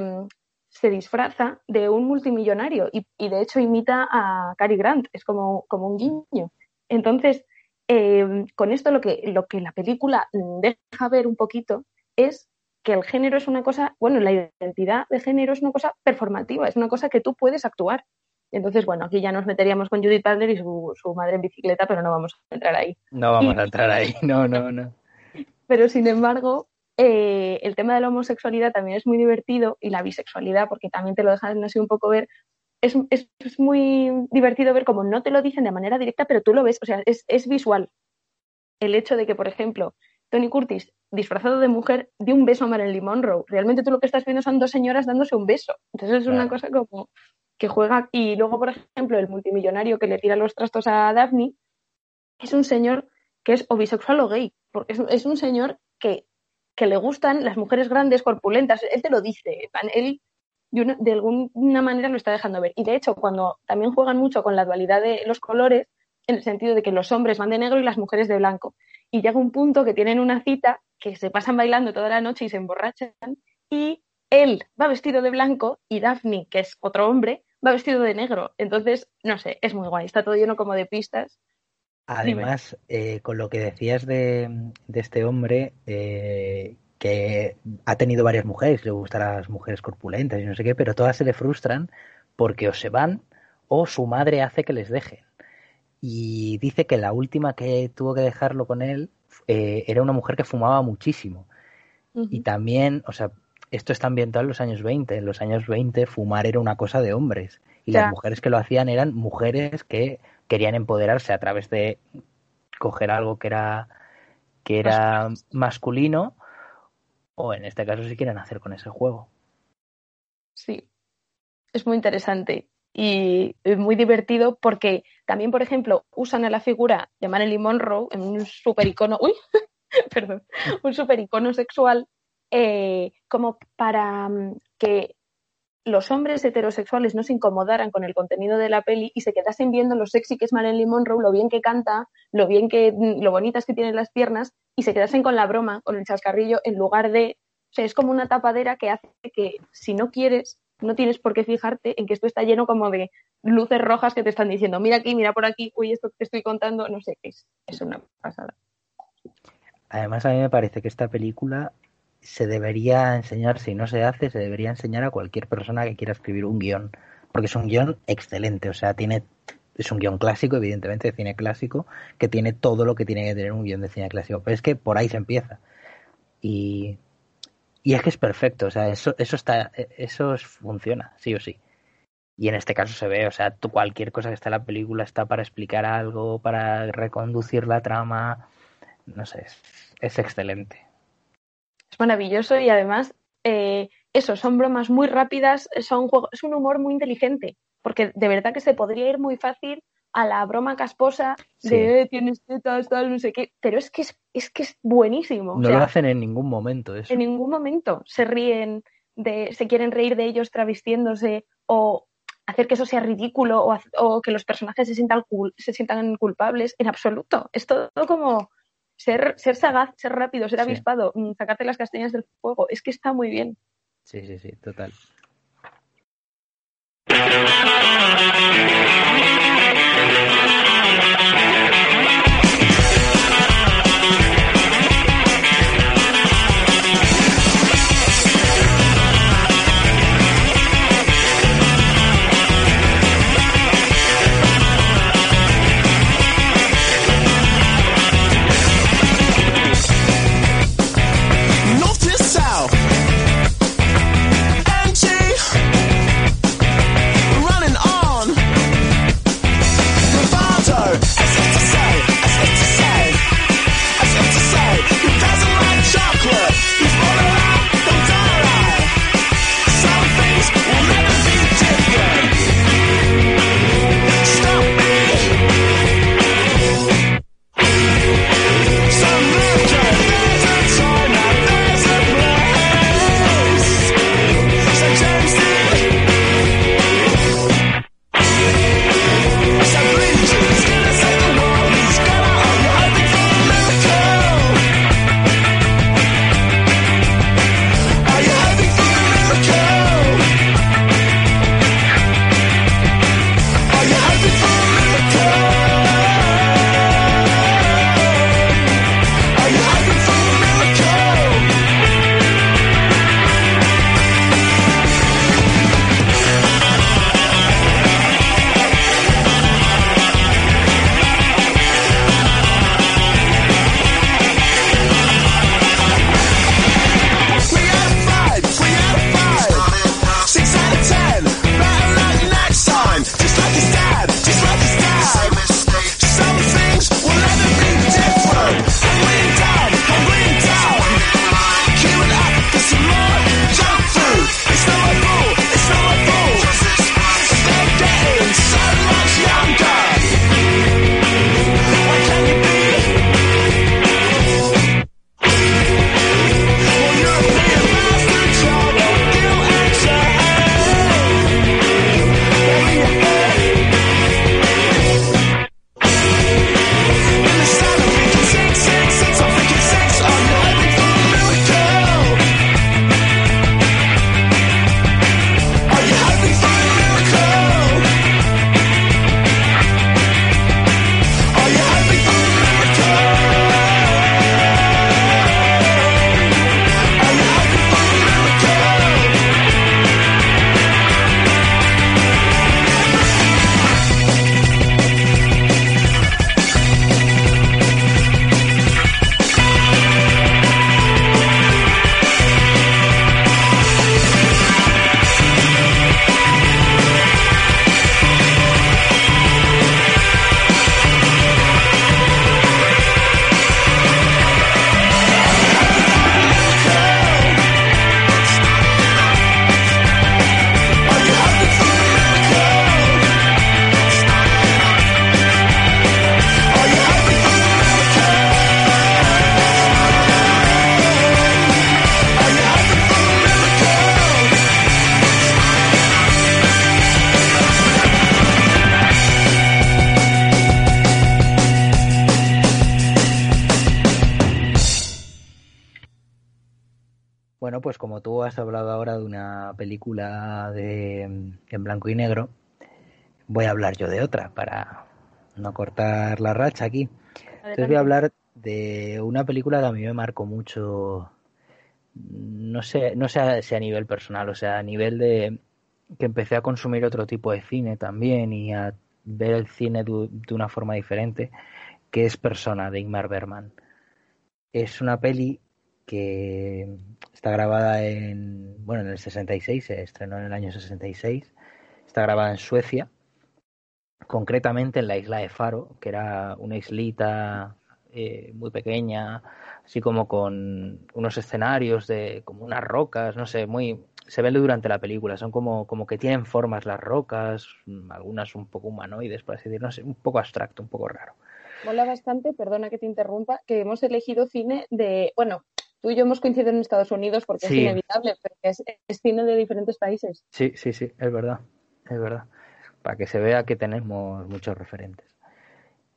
se disfraza de un multimillonario y, y, de hecho imita a Cary Grant, es como, como un guiño. Entonces, eh, con esto lo que, lo que la película deja ver un poquito es que el género es una cosa, bueno, la identidad de género es una cosa performativa, es una cosa que tú puedes actuar. Entonces, bueno, aquí ya nos meteríamos con Judith Butler y su, madre en bicicleta, pero no vamos a entrar ahí. No vamos a entrar ahí, no, no, no. Pero sin embargo, eh, el tema de la homosexualidad también es muy divertido y la bisexualidad, porque también te lo dejan así un poco ver. Es, es, muy divertido ver cómo no te lo dicen de manera directa, pero tú lo ves, o sea, es, es visual. El hecho de que, por ejemplo, Tony Curtis, disfrazado de mujer, dio un beso a Marilyn Monroe. Realmente tú lo que estás viendo son dos señoras dándose un beso. Entonces es una cosa como que juega. Y luego, por ejemplo, el multimillonario que le tira los trastos a Daphne es un señor que es o bisexual o gay. Porque es un señor que que le gustan las mujeres grandes, corpulentas. Él te lo dice. Él de, alguna manera lo está dejando ver. Y de hecho, cuando también juegan mucho con la dualidad de los colores, en el sentido de que los hombres van de negro y las mujeres de blanco. Y llega un punto que tienen una cita, que se pasan bailando toda la noche y se emborrachan, y él va vestido de blanco y Daphne, que es otro hombre, va vestido de negro. Entonces, no sé, es muy guay. Está todo lleno como de pistas Además, eh, con lo que decías de, este hombre, eh, que ha tenido varias mujeres, le gustan las mujeres corpulentas y no sé qué, pero todas se le frustran porque o se van o su madre hace que les dejen. Y dice que la última que tuvo que dejarlo con él eh, era una mujer que fumaba muchísimo. Y también, o sea, esto está ambientado en los años 20. En los años 20 fumar era una cosa de hombres. Y las mujeres que lo hacían eran mujeres que querían empoderarse a través de coger algo que era que era masculino o en este caso si quieren hacer con ese juego. Sí, es muy interesante y muy divertido porque también, por ejemplo, usan a la figura de Marilyn Monroe en un super icono, uy, perdón, un super icono sexual eh, como para mm, que los hombres heterosexuales no se incomodaran con el contenido de la peli y se quedasen viendo lo sexy que es Marilyn Monroe, lo bien que canta, lo bien que, lo bonitas que tienen las piernas y se quedasen con la broma, con el chascarrillo, en lugar de, o sea, es como una tapadera que hace que si no quieres, no tienes por qué fijarte en que esto está lleno como de luces rojas que te están diciendo, mira aquí, mira por aquí, uy, esto que te estoy contando, no sé es, es una pasada. Además, a mí me parece que esta película se debería enseñar, si no se hace, se debería enseñar a cualquier persona que quiera escribir un guion, porque es un guion excelente, o sea, tiene es un guion clásico, evidentemente, de cine clásico, que tiene todo lo que tiene que tener un guion de cine clásico, pero es que por ahí se empieza. Y, y es que es perfecto, o sea, eso, eso está, eso funciona, sí o sí. Y en este caso se ve, o sea, cualquier cosa que está en la película está para explicar algo, para reconducir la trama, no sé, es excelente maravilloso y además, eh, eso, son bromas muy rápidas, son juego, es un humor muy inteligente, porque de verdad que se podría ir muy fácil a la broma casposa de eh, tienes tetas, tal, no sé qué, pero es que es, que es buenísimo. No lo hacen en ningún momento eso. En ningún momento se ríen, de, se quieren reír de ellos travestiéndose o hacer que eso sea ridículo o, o que los personajes se sientan, se sientan culpables, en absoluto. Es todo como ser, ser sagaz, ser rápido, ser avispado, mm, sacarte las castañas del fuego, es que está muy bien. Sí, sí, sí, total. Película de, en blanco y negro, voy a hablar yo de otra para no cortar la racha aquí. Entonces voy a hablar de una película que a mí me marcó mucho, no sé, no sé si a nivel personal, o sea, a nivel de que empecé a consumir otro tipo de cine también y a ver el cine de, una forma diferente, que es Persona de Ingmar Bergman. Es una peli que está grabada en, bueno, en el 66, se estrenó en el año 66, está grabada en Suecia, concretamente en la isla de Faro, que era una islita eh, muy pequeña, así como con unos escenarios de como unas rocas, no sé, muy se ve durante la película, son como, como que tienen formas las rocas, algunas un poco humanoides, por así decirlo, no sé, un poco abstracto, un poco raro. Mola bastante, perdona que te interrumpa, que hemos elegido cine de, bueno, tú y yo hemos coincidido en Estados Unidos porque es inevitable, pero es, es, cine de diferentes países. Sí, sí, sí, es verdad, es verdad. Para que se vea que tenemos muchos referentes.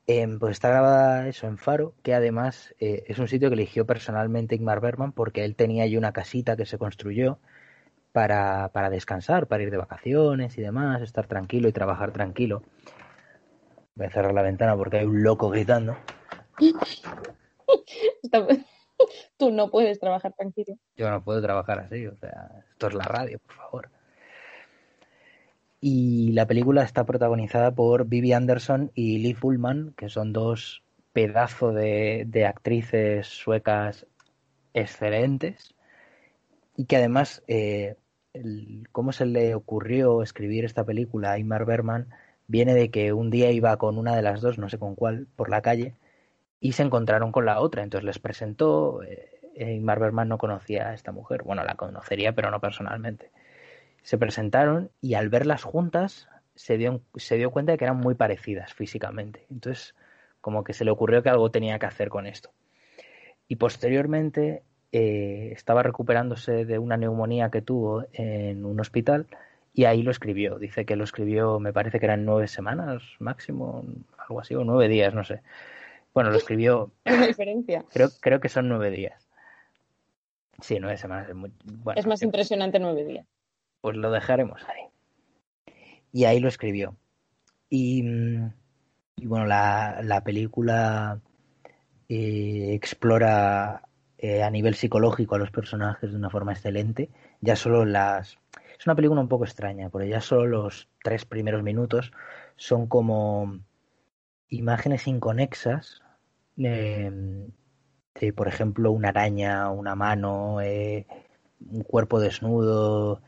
Em, pues está grabada eso en Faro, que además eh, es un sitio que eligió personalmente Ingmar Bergman porque él tenía allí una casita que se construyó para, para descansar, para ir de vacaciones y demás, estar tranquilo y trabajar tranquilo. Voy a cerrar la ventana porque hay un loco gritando. Tú no puedes trabajar tranquilo. Yo no puedo trabajar así, o sea, esto es la radio, por favor. Y la película está protagonizada por Vivi Anderson y Lee Fullman, que son dos pedazos de, actrices suecas excelentes. Y que además, eh, cómo se le ocurrió escribir esta película a Imar Berman viene de que un día iba con una de las dos, no sé con cuál, por la calle y se encontraron con la otra. Entonces les presentó. Eh, Ingmar Bergman no conocía a esta mujer. Bueno, la conocería, pero no personalmente se presentaron y al verlas juntas se dio, se dio cuenta de que eran muy parecidas físicamente. Entonces, como que se le ocurrió que algo tenía que hacer con esto. Y posteriormente eh, estaba recuperándose de una neumonía que tuvo en un hospital y ahí lo escribió. Dice que lo escribió, me parece que eran nueve semanas máximo, algo así, o nueve días, no sé. Bueno, lo escribió. Una diferencia. Creo, creo que son nueve días. Sí, nueve semanas. Es, muy, es más impresionante nueve días pues lo dejaremos ahí. Y ahí lo escribió. Y, bueno, la, película eh, explora eh, a nivel psicológico a los personajes de una forma excelente. Ya solo las... Es una película un poco extraña, porque ya solo los tres primeros minutos son como imágenes inconexas de, por ejemplo, una araña, una mano, eh, un cuerpo desnudo,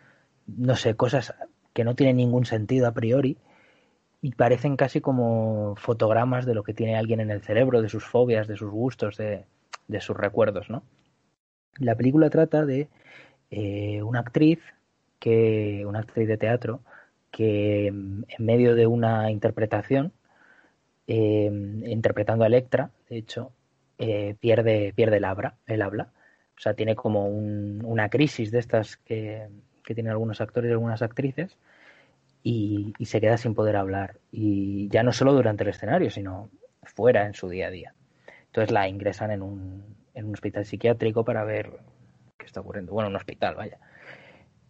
no sé, cosas que no tienen ningún sentido a priori y parecen casi como fotogramas de lo que tiene alguien en el cerebro, de sus fobias, de sus gustos, de, de sus recuerdos, ¿no? La película trata de eh, una actriz que, una actriz de teatro, que en medio de una interpretación, eh, interpretando a Electra, de hecho, eh, pierde, pierde el habla, el habla. O sea, tiene como un, una crisis de estas que, que tienen algunos actores y algunas actrices y, se queda sin poder hablar. Y ya no solo durante el escenario, sino fuera en su día a día. Entonces la ingresan en un, en un hospital psiquiátrico para ver qué está ocurriendo. Bueno, un hospital, vaya.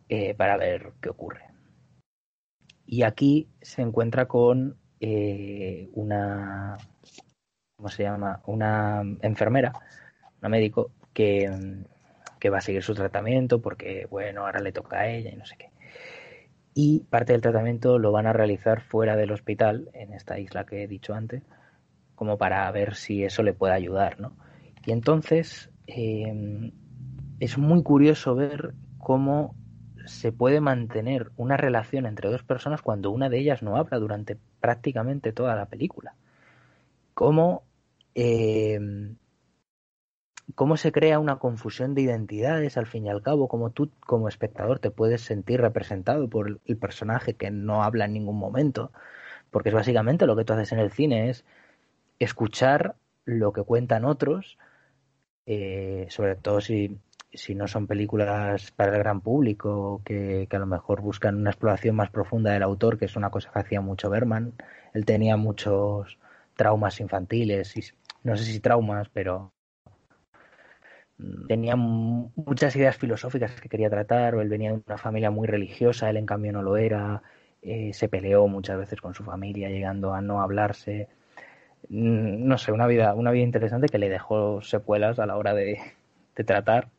Eh, para ver qué ocurre. Y aquí se encuentra con eh, una, ¿cómo se llama? Una enfermera, una médico que, que va a seguir su tratamiento porque, bueno, ahora le toca a ella y no sé qué. Y parte del tratamiento lo van a realizar fuera del hospital, en esta isla que he dicho antes, como para ver si eso le puede ayudar, ¿no? Y entonces em, es muy curioso ver cómo se puede mantener una relación entre dos personas cuando una de ellas no habla durante prácticamente toda la película. Cómo eh, cómo se crea una confusión de identidades al fin y al cabo, como tú como espectador te puedes sentir representado por el personaje que no habla en ningún momento, porque es básicamente lo que tú haces en el cine, es escuchar lo que cuentan otros, eh, sobre todo si, si no son películas para el gran público, que, que a lo mejor buscan una exploración más profunda del autor, que es una cosa que hacía mucho Berman. Él tenía muchos traumas infantiles, y no sé si traumas, pero mm, tenía muchas ideas filosóficas que quería tratar, o él venía de una familia muy religiosa, él en cambio no lo era, eh, se peleó muchas veces con su familia, llegando a no hablarse. Mm, no sé, una vida, una vida interesante que le dejó secuelas a la hora de, de tratar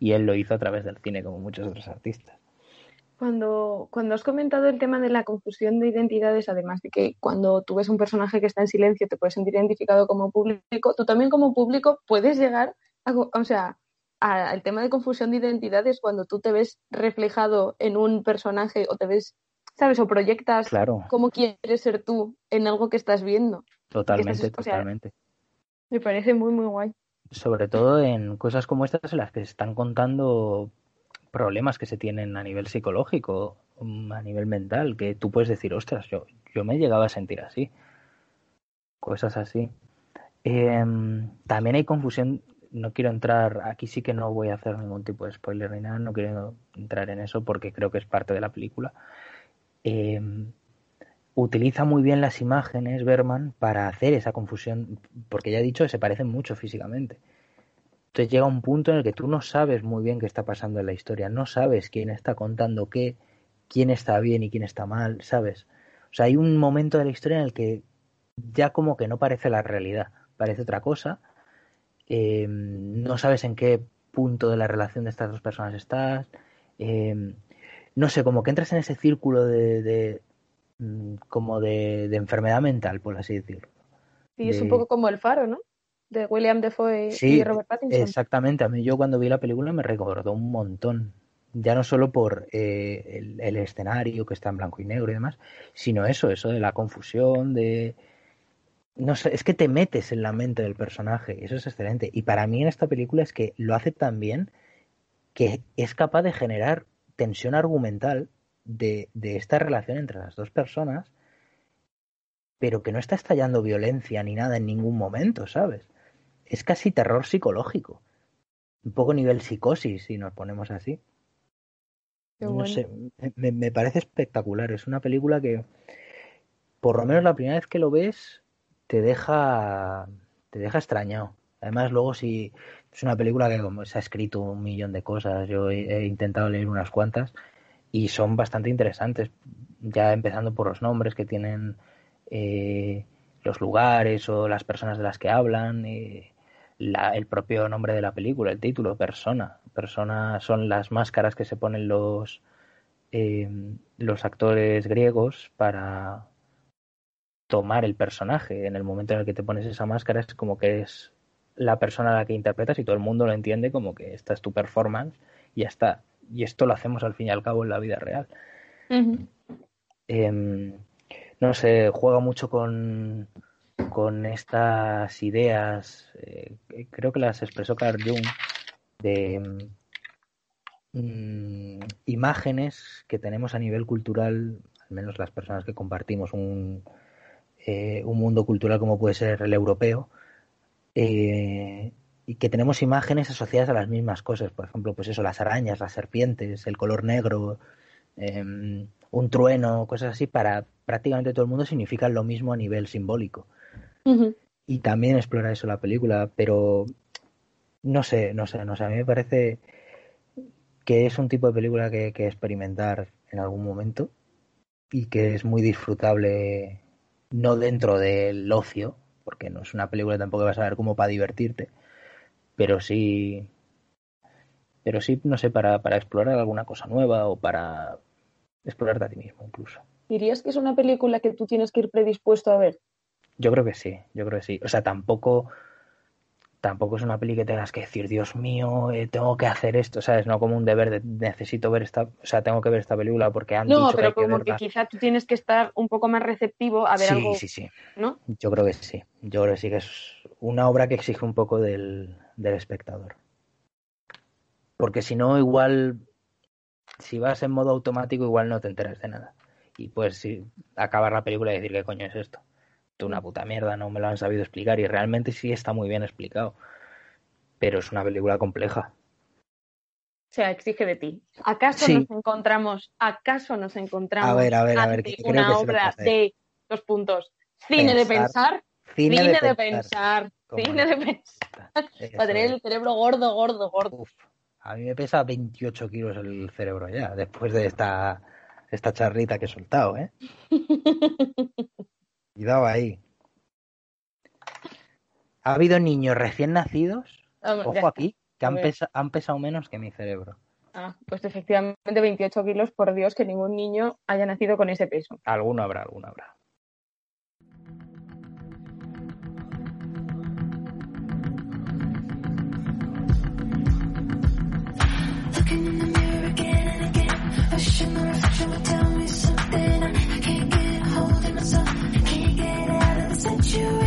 y él lo hizo a través del cine, como muchos otros artistas. Cuando, cuando has comentado el tema de la confusión de identidades, además de que cuando tú ves un personaje que está en silencio te puedes sentir identificado como público, tú también como público puedes llegar a, o sea, al tema de confusión de identidades cuando tú te ves reflejado en un personaje o te ves, ¿sabes? O proyectas claro. cómo quieres ser tú en algo que estás viendo. Totalmente, totalmente. me parece muy, muy guay. Sobre todo en cosas como estas en las que se están contando problemas que se tienen a nivel psicológico, mm, a nivel mental, que tú puedes decir, ostras, yo, yo me llegaba a sentir así. Cosas así. Em, también hay confusión, no quiero entrar, aquí sí que no voy a hacer ningún tipo de spoiler ni nada, no quiero entrar en eso porque creo que es parte de la película. Em, utiliza muy bien las imágenes Berman para hacer esa confusión, porque ya he dicho que se parecen mucho físicamente. Entonces llega un punto en el que tú no sabes muy bien qué está pasando en la historia, no sabes quién está contando qué, quién está bien y quién está mal, ¿sabes? O sea, hay un momento de la historia en el que ya como que no parece la realidad, parece otra cosa, eh, no sabes en qué punto de la relación de estas dos personas estás, eh, no sé, como que entras en ese círculo de, mm, como de, enfermedad mental, por así decirlo. Y es un poco como el faro, ¿no? De William Defoe y Robert Pattinson. Exactamente, a mí yo cuando vi la película me recordó un montón. Ya no solo por eh, el, escenario que está en blanco y negro y demás, sino eso, eso de la confusión, de... No sé, es que te metes en la mente del personaje, eso es excelente. Y para mí en esta película es que lo hace tan bien que es capaz de generar tensión argumental de, de esta relación entre las dos personas, pero que no está estallando violencia ni nada en ningún momento, ¿sabes? Es casi terror psicológico. Un poco nivel psicosis, si nos ponemos así. no sé, me, parece espectacular. Es una película que, por lo menos la primera vez que lo ves, te deja, te deja extrañado. Además, luego si es una película que como se ha escrito un millón de cosas, yo he, intentado leer unas cuantas y son bastante interesantes. Ya empezando por los nombres que tienen eh, los lugares o las personas de las que hablan. Eh, el propio nombre de la película, el título, persona. Persona son las máscaras que se ponen los, eh, los actores griegos para tomar el personaje. En el momento en el que te pones esa máscara es como que es la persona a la que interpretas y todo el mundo lo entiende como que esta es tu performance y ya está. Y esto lo hacemos al fin y al cabo en la vida real. Em, no sé, juega mucho con, con estas ideas, eh, creo que las expresó Carl Jung, de mm, imágenes que tenemos a nivel cultural, al menos las personas que compartimos un, eh, un mundo cultural como puede ser el europeo, eh, y que tenemos imágenes asociadas a las mismas cosas, por ejemplo, pues eso, las arañas, las serpientes, el color negro, em, un trueno, cosas así, para prácticamente todo el mundo significan lo mismo a nivel simbólico. Y también explora eso la película, pero no sé, no sé, no sé, a mí me parece que es un tipo de película que, que experimentar en algún momento y que es muy disfrutable, no dentro del ocio, porque no es una película tampoco que vas a ver como para divertirte, pero sí, pero sí, no sé, para, para explorar alguna cosa nueva o para explorarte a ti mismo incluso. ¿Dirías que es una película que tú tienes que ir predispuesto a ver? Yo creo que sí, yo creo que sí. O sea, tampoco tampoco es una peli que tengas que decir, Dios mío, eh, tengo que hacer esto, ¿sabes? No como un deber de necesito ver esta, o sea, tengo que ver esta película porque han no, dicho pero que como que, quizá tú tienes que estar un poco más receptivo a ver algo. Sí, sí, sí. ¿no? Yo creo que sí. Yo creo que sí que es una obra que exige un poco del, del espectador. Porque si no, igual, si vas en modo automático, igual no te enteras de nada. Y pues si acabar la película y decir qué coño es esto una puta mierda, no me lo han sabido explicar y realmente sí está muy bien explicado. Pero es una película compleja. O sea, exige de ti. ¿Acaso nos encontramos, acaso nos encontramos a ver, a ver, a ver, una obra de dos puntos? Cine de pensar, cine, de, pensar, cine de pensar. Para tener el cerebro gordo, gordo, gordo. Uf, a mí me pesa 28 kilos el cerebro ya, después de esta, esta charrita que he soltado, ¿eh? Cuidado ahí. Ha habido niños recién nacidos, ya ojo aquí, que han, ver. pesa- han pesado menos que mi cerebro. Ah, pues efectivamente 28 kilos, por Dios, que ningún niño haya nacido con ese peso. Alguno habrá, alguno habrá. Looking in the mirror again and again, wishing the reflection would tell me of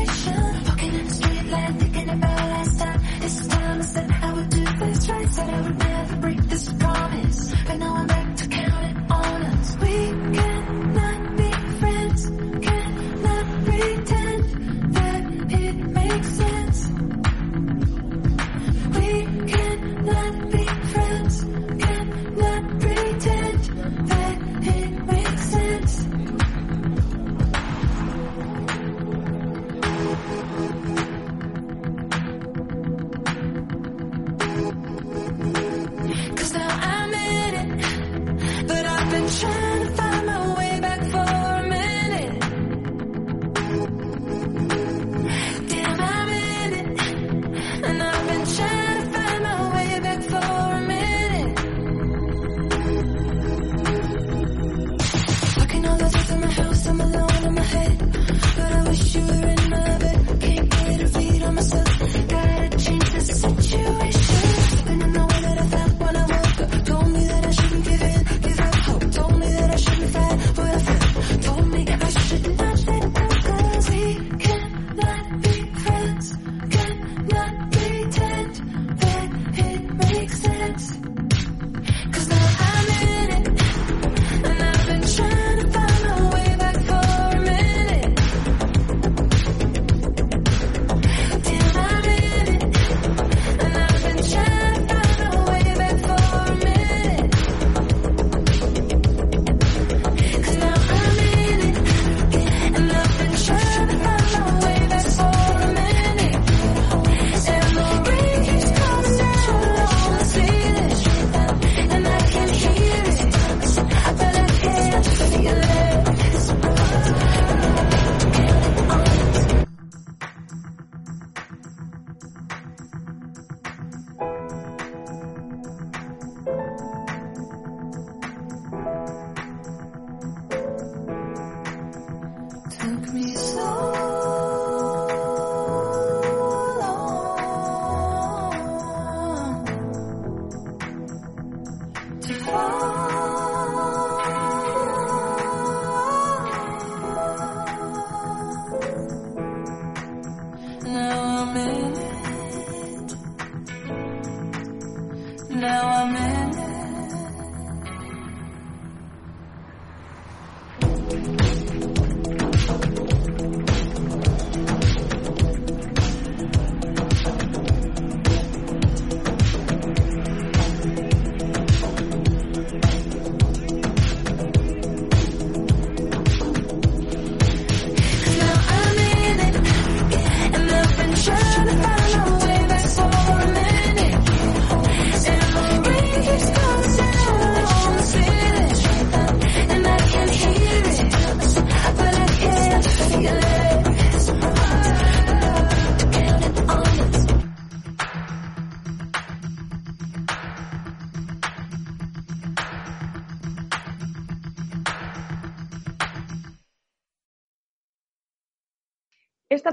all the things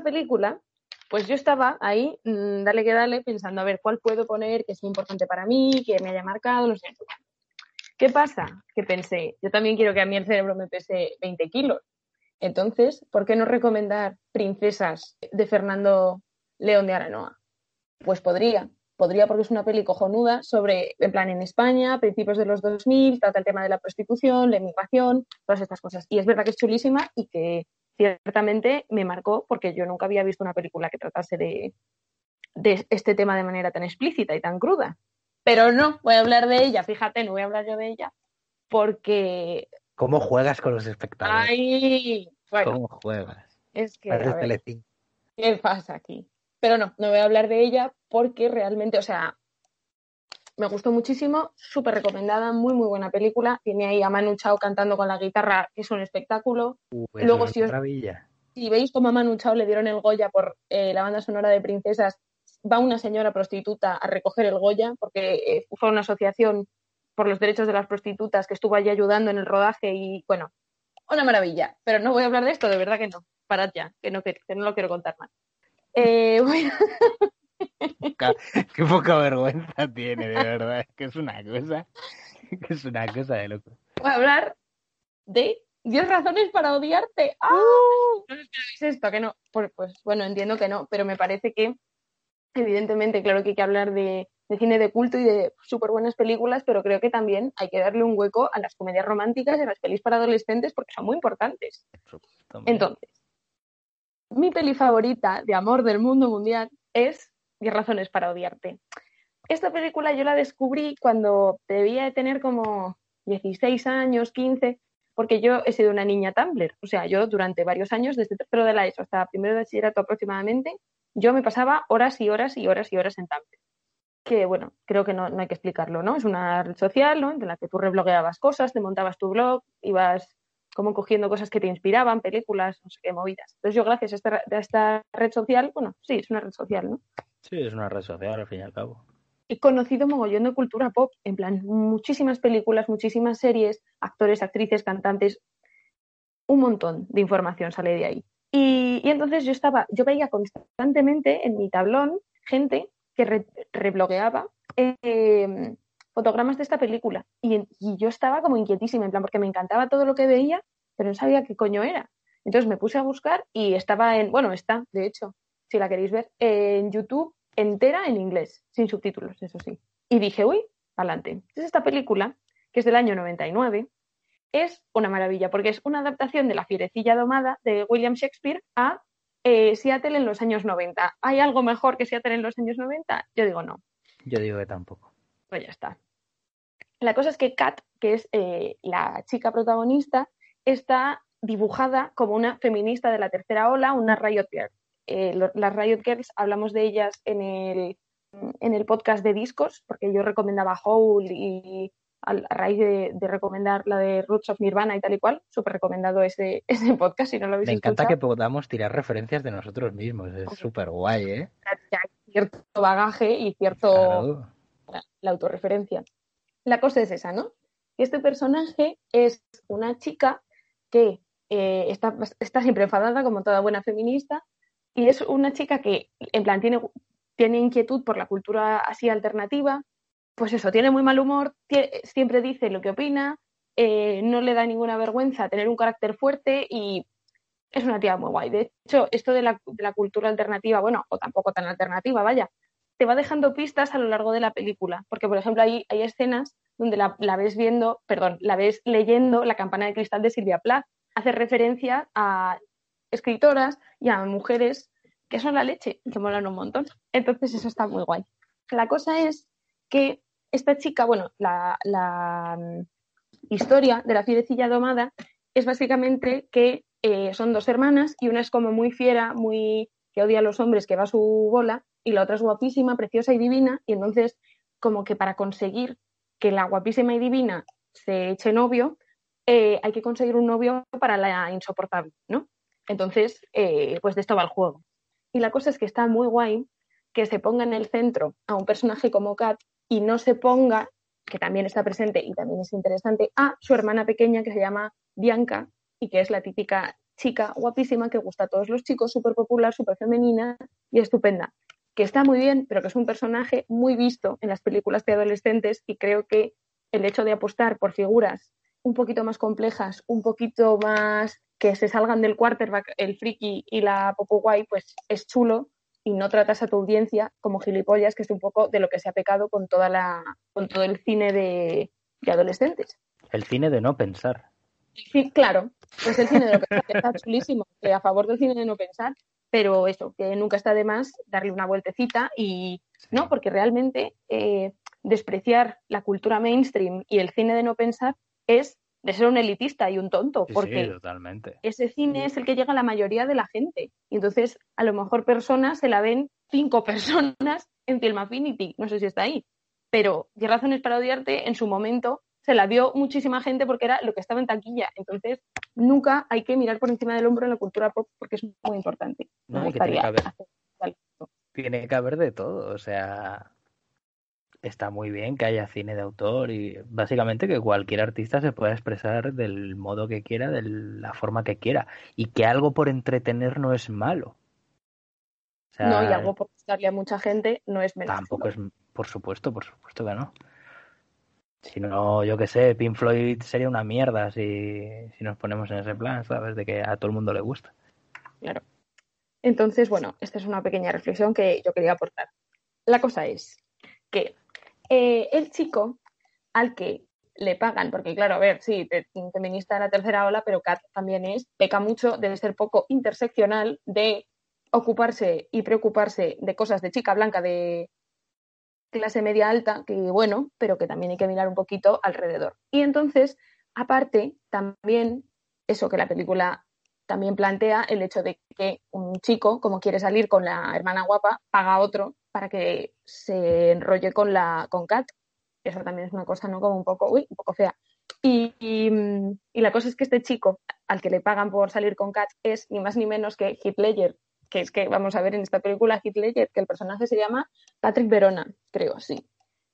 película, pues yo estaba ahí, mm, dale que dale, pensando a ver cuál puedo poner que es importante para mí, que me haya marcado, no sé. ¿Qué pasa? Que pensé, yo también quiero que a mí el cerebro me pese 20 kilos. Entonces, ¿por qué no recomendar Princesas de Fernando León de Aranoa? Pues podría, podría porque es una peli cojonuda sobre, en plan, en España, principios de los 2000, trata el tema de la prostitución, la inmigración, todas estas cosas. Y es verdad que es chulísima y que ciertamente me marcó porque yo nunca había visto una película que tratase de, de este tema de manera tan explícita y tan cruda. Pero no, voy a hablar de ella, fíjate, no voy a hablar yo de ella, porque... ¿Cómo juegas con los espectadores? ¡Ay! Bueno, ¿Cómo juegas? es que... ver. ¿Qué pasa aquí? Pero no, no voy a hablar de ella porque realmente, o sea, me gustó muchísimo, súper recomendada, muy, muy buena película. Tiene ahí a Manu Chao cantando con la guitarra, que es un espectáculo. Uh, Luego, si os- maravilla. Si veis cómo a Manu Chao le dieron el Goya por eh, la banda sonora de Princesas, va una señora prostituta a recoger el Goya, porque eh, fue una asociación por los derechos de las prostitutas que estuvo allí ayudando en el rodaje y, bueno, una maravilla. Pero no voy a hablar de esto, de verdad que no. Parad ya, que no, que, que no lo quiero contar más. Eh, bueno, Poca- Qué poca vergüenza tiene, de verdad. Es que es una cosa. Que es una cosa de loco. voy a hablar de 10 razones para odiarte. ¡Ah! No os esperabais esto, que no. Pues, pues, bueno, entiendo que no, pero me parece que, evidentemente, claro que hay que hablar de, de cine de culto y de súper buenas películas, pero creo que también hay que darle un hueco a las comedias románticas y a las pelis para adolescentes porque son muy importantes. Entonces, mi peli favorita de amor del mundo mundial es 10 razones para odiarte. Esta película yo la descubrí cuando debía de tener como 16 años, 15, porque yo he sido una niña Tumblr. O sea, yo durante varios años, desde tercero de la ESO hasta primero de bachillerato aproximadamente, yo me pasaba horas y horas y horas y horas en Tumblr. Que bueno, creo que no, no hay que explicarlo, ¿no? Es una red social, ¿no? En la que tú reblogueabas cosas, te montabas tu blog, ibas como cogiendo cosas que te inspiraban, películas, no sé qué movidas. Entonces yo gracias a esta, a esta red social, bueno, sí, es una red social, ¿no? Sí, es una red social, al fin y al cabo. he conocido mogollón de cultura pop, en plan, muchísimas películas, muchísimas series, actores, actrices, cantantes, un montón de información sale de ahí. Y, y entonces yo estaba, yo veía constantemente en mi tablón gente que re- reblogueaba eh, fotogramas de esta película. Y, y yo estaba como inquietísima, en plan, porque me encantaba todo lo que veía, pero no sabía qué coño era. Entonces me puse a buscar y estaba en, bueno, está, de hecho, si la queréis ver, en YouTube entera en inglés, sin subtítulos, eso sí. Y dije, uy, adelante. Entonces esta película, que es del año 99, es una maravilla, porque es una adaptación de La fierecilla domada de William Shakespeare a eh, Seattle en los años 90. ¿Hay algo mejor que Seattle en los años 90? Yo digo no. Yo digo que tampoco. Pues ya está. La cosa es que Kat, que es eh, la chica protagonista, está dibujada como una feminista de la tercera ola, una Riot Girl. Eh, lo- las Riot Girls hablamos de ellas en el, en el podcast de discos, porque yo recomendaba Hole y a raíz de, de recomendar la de Roots of Nirvana y tal y cual, súper recomendado ese, ese podcast si no lo habéis Me encanta que escuchado. podamos tirar referencias de nosotros mismos. Es súper guay, ¿eh? Hay cierto bagaje y cierto Claro. la, la autorreferencia. La cosa es esa, ¿no? Este personaje es una chica que eh, está, está siempre enfadada, como toda buena feminista, y es una chica que, en plan, tiene, tiene inquietud por la cultura así alternativa, pues eso, tiene muy mal humor, siempre dice lo que opina, eh, no le da ninguna vergüenza tener un carácter fuerte y es una tía muy guay. De hecho, esto de la, de la cultura alternativa, bueno, o tampoco tan alternativa, vaya, te va dejando pistas a lo largo de la película. Porque, por ejemplo, hay, hay escenas donde la, la ves viendo, perdón, la ves leyendo La campana de cristal de Silvia Plath. Hace referencia a escritoras y a mujeres que son la leche que molan un montón. Entonces, eso está muy guay. La cosa es que esta chica, bueno, la, la mm, historia de la fierecilla domada es básicamente que eh, son dos hermanas y una es como muy fiera, muy que odia a los hombres, que va a su bola, y la otra es guapísima, preciosa y divina, y entonces como que para conseguir que la guapísima y divina se eche novio, eh, hay que conseguir un novio para la insoportable, ¿no? Entonces, eh, pues de esto va el juego. Y la cosa es que está muy guay que se ponga en el centro a un personaje como Kat y no se ponga, que también está presente y también es interesante, a su hermana pequeña que se llama Bianca y que es la típica chica guapísima que gusta a todos los chicos, súper popular, súper femenina y estupenda. Que está muy bien, pero que es un personaje muy visto en las películas de adolescentes y creo que el hecho de apostar por figuras un poquito más complejas, un poquito más que se salgan del quarterback, el friki y la popo guay, pues es chulo y no tratas a tu audiencia como gilipollas, que es un poco de lo que se ha pecado con toda la, con todo el cine de, de adolescentes. El cine de no pensar. Sí, claro, pues el cine de no pensar que está chulísimo, que a favor del cine de no pensar, pero eso, que nunca está de más darle una vueltecita y no, porque realmente eh, despreciar la cultura mainstream y el cine de no pensar es de ser un elitista y un tonto, Sí, porque sí, totalmente. ese cine es el que llega a la mayoría de la gente. Y entonces, a lo mejor personas se la ven cinco personas en Film Affinity, no sé si está ahí, pero 10 razones para odiarte en su momento se la vio muchísima gente porque era lo que estaba en taquilla. Entonces, nunca hay que mirar por encima del hombro en la cultura pop porque es muy importante. Me No, y que tiene gustaría que haber- hacer tal. tiene que haber de todo, o sea, está muy bien que haya cine de autor y básicamente que cualquier artista se pueda expresar del modo que quiera, de la forma que quiera, y que algo por entretener no es malo. O sea, No, y algo por gustarle a mucha gente no es menos. tampoco es, por supuesto, por supuesto que no. Si no, yo qué sé, Pink Floyd sería una mierda si, si nos ponemos en ese plan, ¿sabes? De que a todo el mundo le gusta. Claro. Entonces, bueno, esta es una pequeña reflexión que yo quería aportar. La cosa es que eh, el chico al que le pagan, porque claro, a ver, sí, feminista de la tercera ola, pero Kat también es, peca mucho de ser poco interseccional, de ocuparse y preocuparse de cosas de chica blanca de clase media alta, que bueno, pero que también hay que mirar un poquito alrededor. Y entonces, aparte, también eso que la película también plantea el hecho de que un chico, como quiere salir con la hermana guapa, paga a otro para que se enrolle con la con Kat. Eso también es una cosa, ¿no? Como un poco, uy, un poco fea. Y, y, y la cosa es que este chico, al que le pagan por salir con Kat, es ni más ni menos que Ledger, que es que vamos a ver en esta película Ledger, que el personaje se llama Patrick Verona, creo, sí.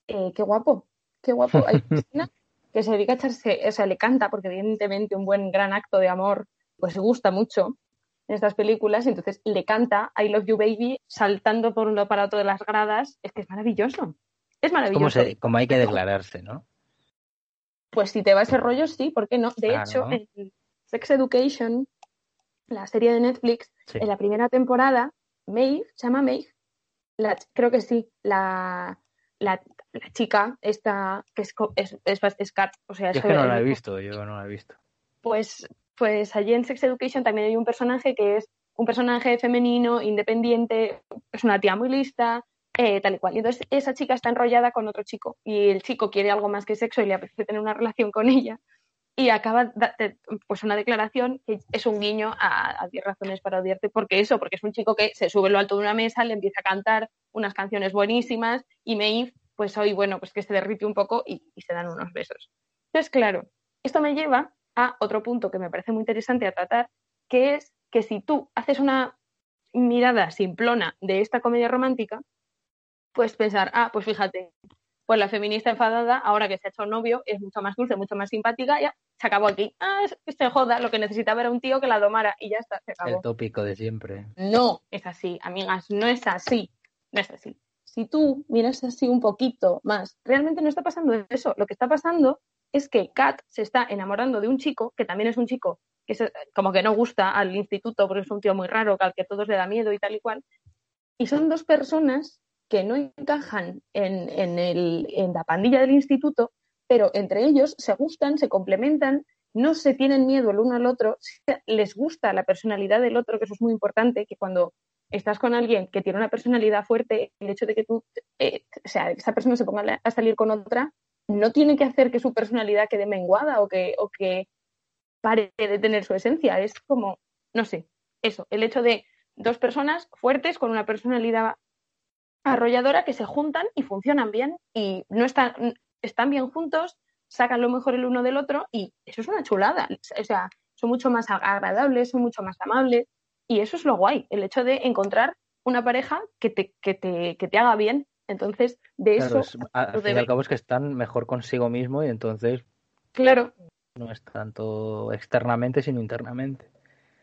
Eh, qué guapo, qué guapo. Hay una que se dedica a echarse, o sea, le canta, porque evidentemente un buen gran acto de amor pues gusta mucho en estas películas, y entonces le canta I Love You Baby saltando por un lado para otro de las gradas, es que es maravilloso. Es Es como, maravilloso. se, como hay que declararse, ¿no? Pues si te va ese rollo, sí, ¿por qué no? De Claro. hecho, en Sex Education, la serie de Netflix, Sí. en la primera temporada, Maeve, se llama Maeve, la, creo que sí, la, la, la chica esta que es, es, es, es o sea, Yo es que no la he visto, yo no la he visto. pues, pues allí en Sex Education también hay un personaje que es un personaje femenino, independiente, es una tía muy lista, eh, tal y cual. Y entonces esa chica está enrollada con otro chico y el chico quiere algo más que sexo y le apetece tener una relación con ella y acaba pues una declaración que es un guiño a, a 10 razones para odiarte porque eso, porque es un chico que se sube lo alto de una mesa, le empieza a cantar unas canciones buenísimas y Maeve pues hoy bueno pues que se derrite un poco y, y se dan unos besos. Entonces claro, esto me lleva a otro punto que me parece muy interesante a tratar, que es que si tú haces una mirada simplona de esta comedia romántica, puedes pensar, ah, pues fíjate, pues la feminista enfadada, ahora que se ha hecho novio, es mucho más dulce, mucho más simpática, ya se acabó aquí. Ah, se joda, lo que necesitaba era un tío que la domara y ya está, se acabó. El tópico de siempre. No es así, amigas, no es así, no es así. Si tú miras así un poquito más, realmente no está pasando eso. Lo que está pasando es que Kat se está enamorando de un chico, que también es un chico que se- como que no gusta al instituto porque es un tío muy raro, al que todos le da miedo y tal y cual. Y son dos personas que no encajan en, en el- en la pandilla del instituto, pero entre ellos se gustan, se complementan, no se tienen miedo el uno al otro, les gusta la personalidad del otro, que eso es muy importante, que cuando estás con alguien que tiene una personalidad fuerte, el hecho de que tú, eh, o sea, esa persona se ponga a salir con otra, no tiene que hacer que su personalidad quede menguada o que, o que pare de tener su esencia. Es como, no sé, eso, el hecho de dos personas fuertes con una personalidad arrolladora que se juntan y funcionan bien y no están, están bien juntos, sacan lo mejor el uno del otro y eso es una chulada. O sea, son mucho más agradables, son mucho más amables y eso es lo guay, el hecho de encontrar una pareja que te, que te, que te haga bien. Entonces, de Claro, eso, es- al fin y al cabo es que están mejor consigo mismo y entonces claro, no es tanto externamente sino internamente.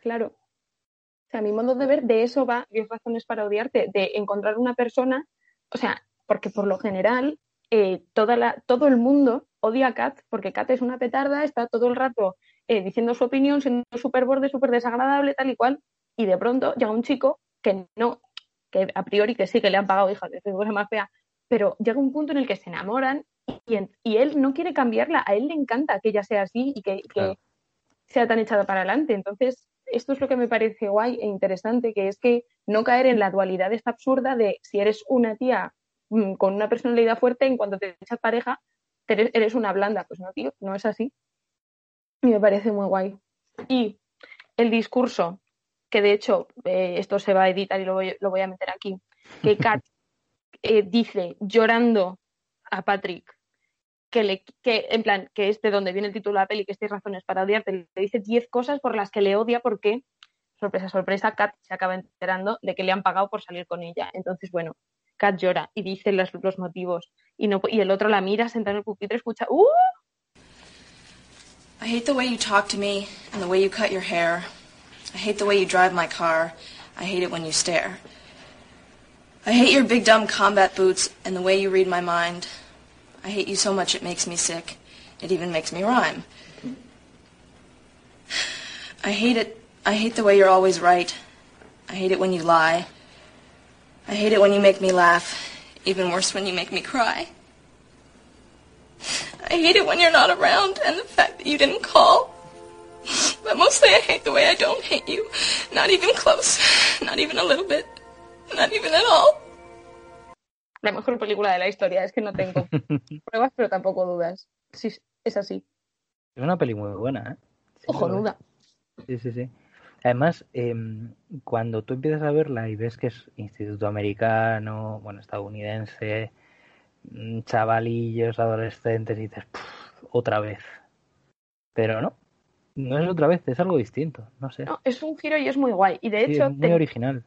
Claro. O sea, mi modo de ver de eso va 10 razones para odiarte, de encontrar una persona, o sea, porque por lo general eh, toda la, todo el mundo odia a Kat, porque Kat es una petarda, está todo el rato eh, diciendo su opinión, siendo súper borde, súper desagradable, tal y cual, y de pronto llega un chico que no, que a priori que sí, que le han pagado, hija, que es cosa más fea, pero llega un punto en el que se enamoran y, en- y él no quiere cambiarla, a él le encanta que ella sea así y que, sea tan echada para adelante. Entonces, esto es lo que me parece guay e interesante, que es que no caer en la dualidad esta absurda de si eres una tía mm, con una personalidad fuerte, en cuanto te echas pareja, te eres una blanda. Pues no, tío, no es así. Y me parece muy guay. Y el discurso, que de hecho eh, esto se va a editar y lo voy, lo voy a meter aquí, que Kat eh, dice llorando a Patrick que le que en plan que es de donde viene el título de la peli que estas razones para odiarte le dice 10 cosas por las que le odia porque sorpresa sorpresa Kat se acaba enterando de que le han pagado por salir con ella entonces bueno Kat llora y dice los, los motivos y no y el otro la mira sentada en el pupitre escucha ¡Uh! I hate the way you talk to me and the way you cut your hair. I hate the way you drive my car. I hate it when you stare. I hate your big dumb combat boots and the way you read my mind. I hate you so much it makes me sick. It even makes me rhyme. I hate it. I hate the way you're always right. I hate it when you lie. I hate it when you make me laugh. Even worse when you make me cry. I hate it when you're not around and the fact that you didn't call. But mostly I hate the way I don't hate you. Not even close. Not even a little bit. Not even at all. la mejor película de la historia es que no tengo pruebas pero tampoco dudas sí es así Es una peli muy buena, ¿eh? Sí, lo ojonuda es. Sí, sí, sí. Además, em, cuando tú empiezas a verla y ves que es instituto americano, bueno, estadounidense, mm, chavalillos, adolescentes, y dices, "Puf, otra vez. Pero no, no es otra vez, es algo distinto, no sé. no, es un giro y es muy guay y de Sí, hecho es muy te- original.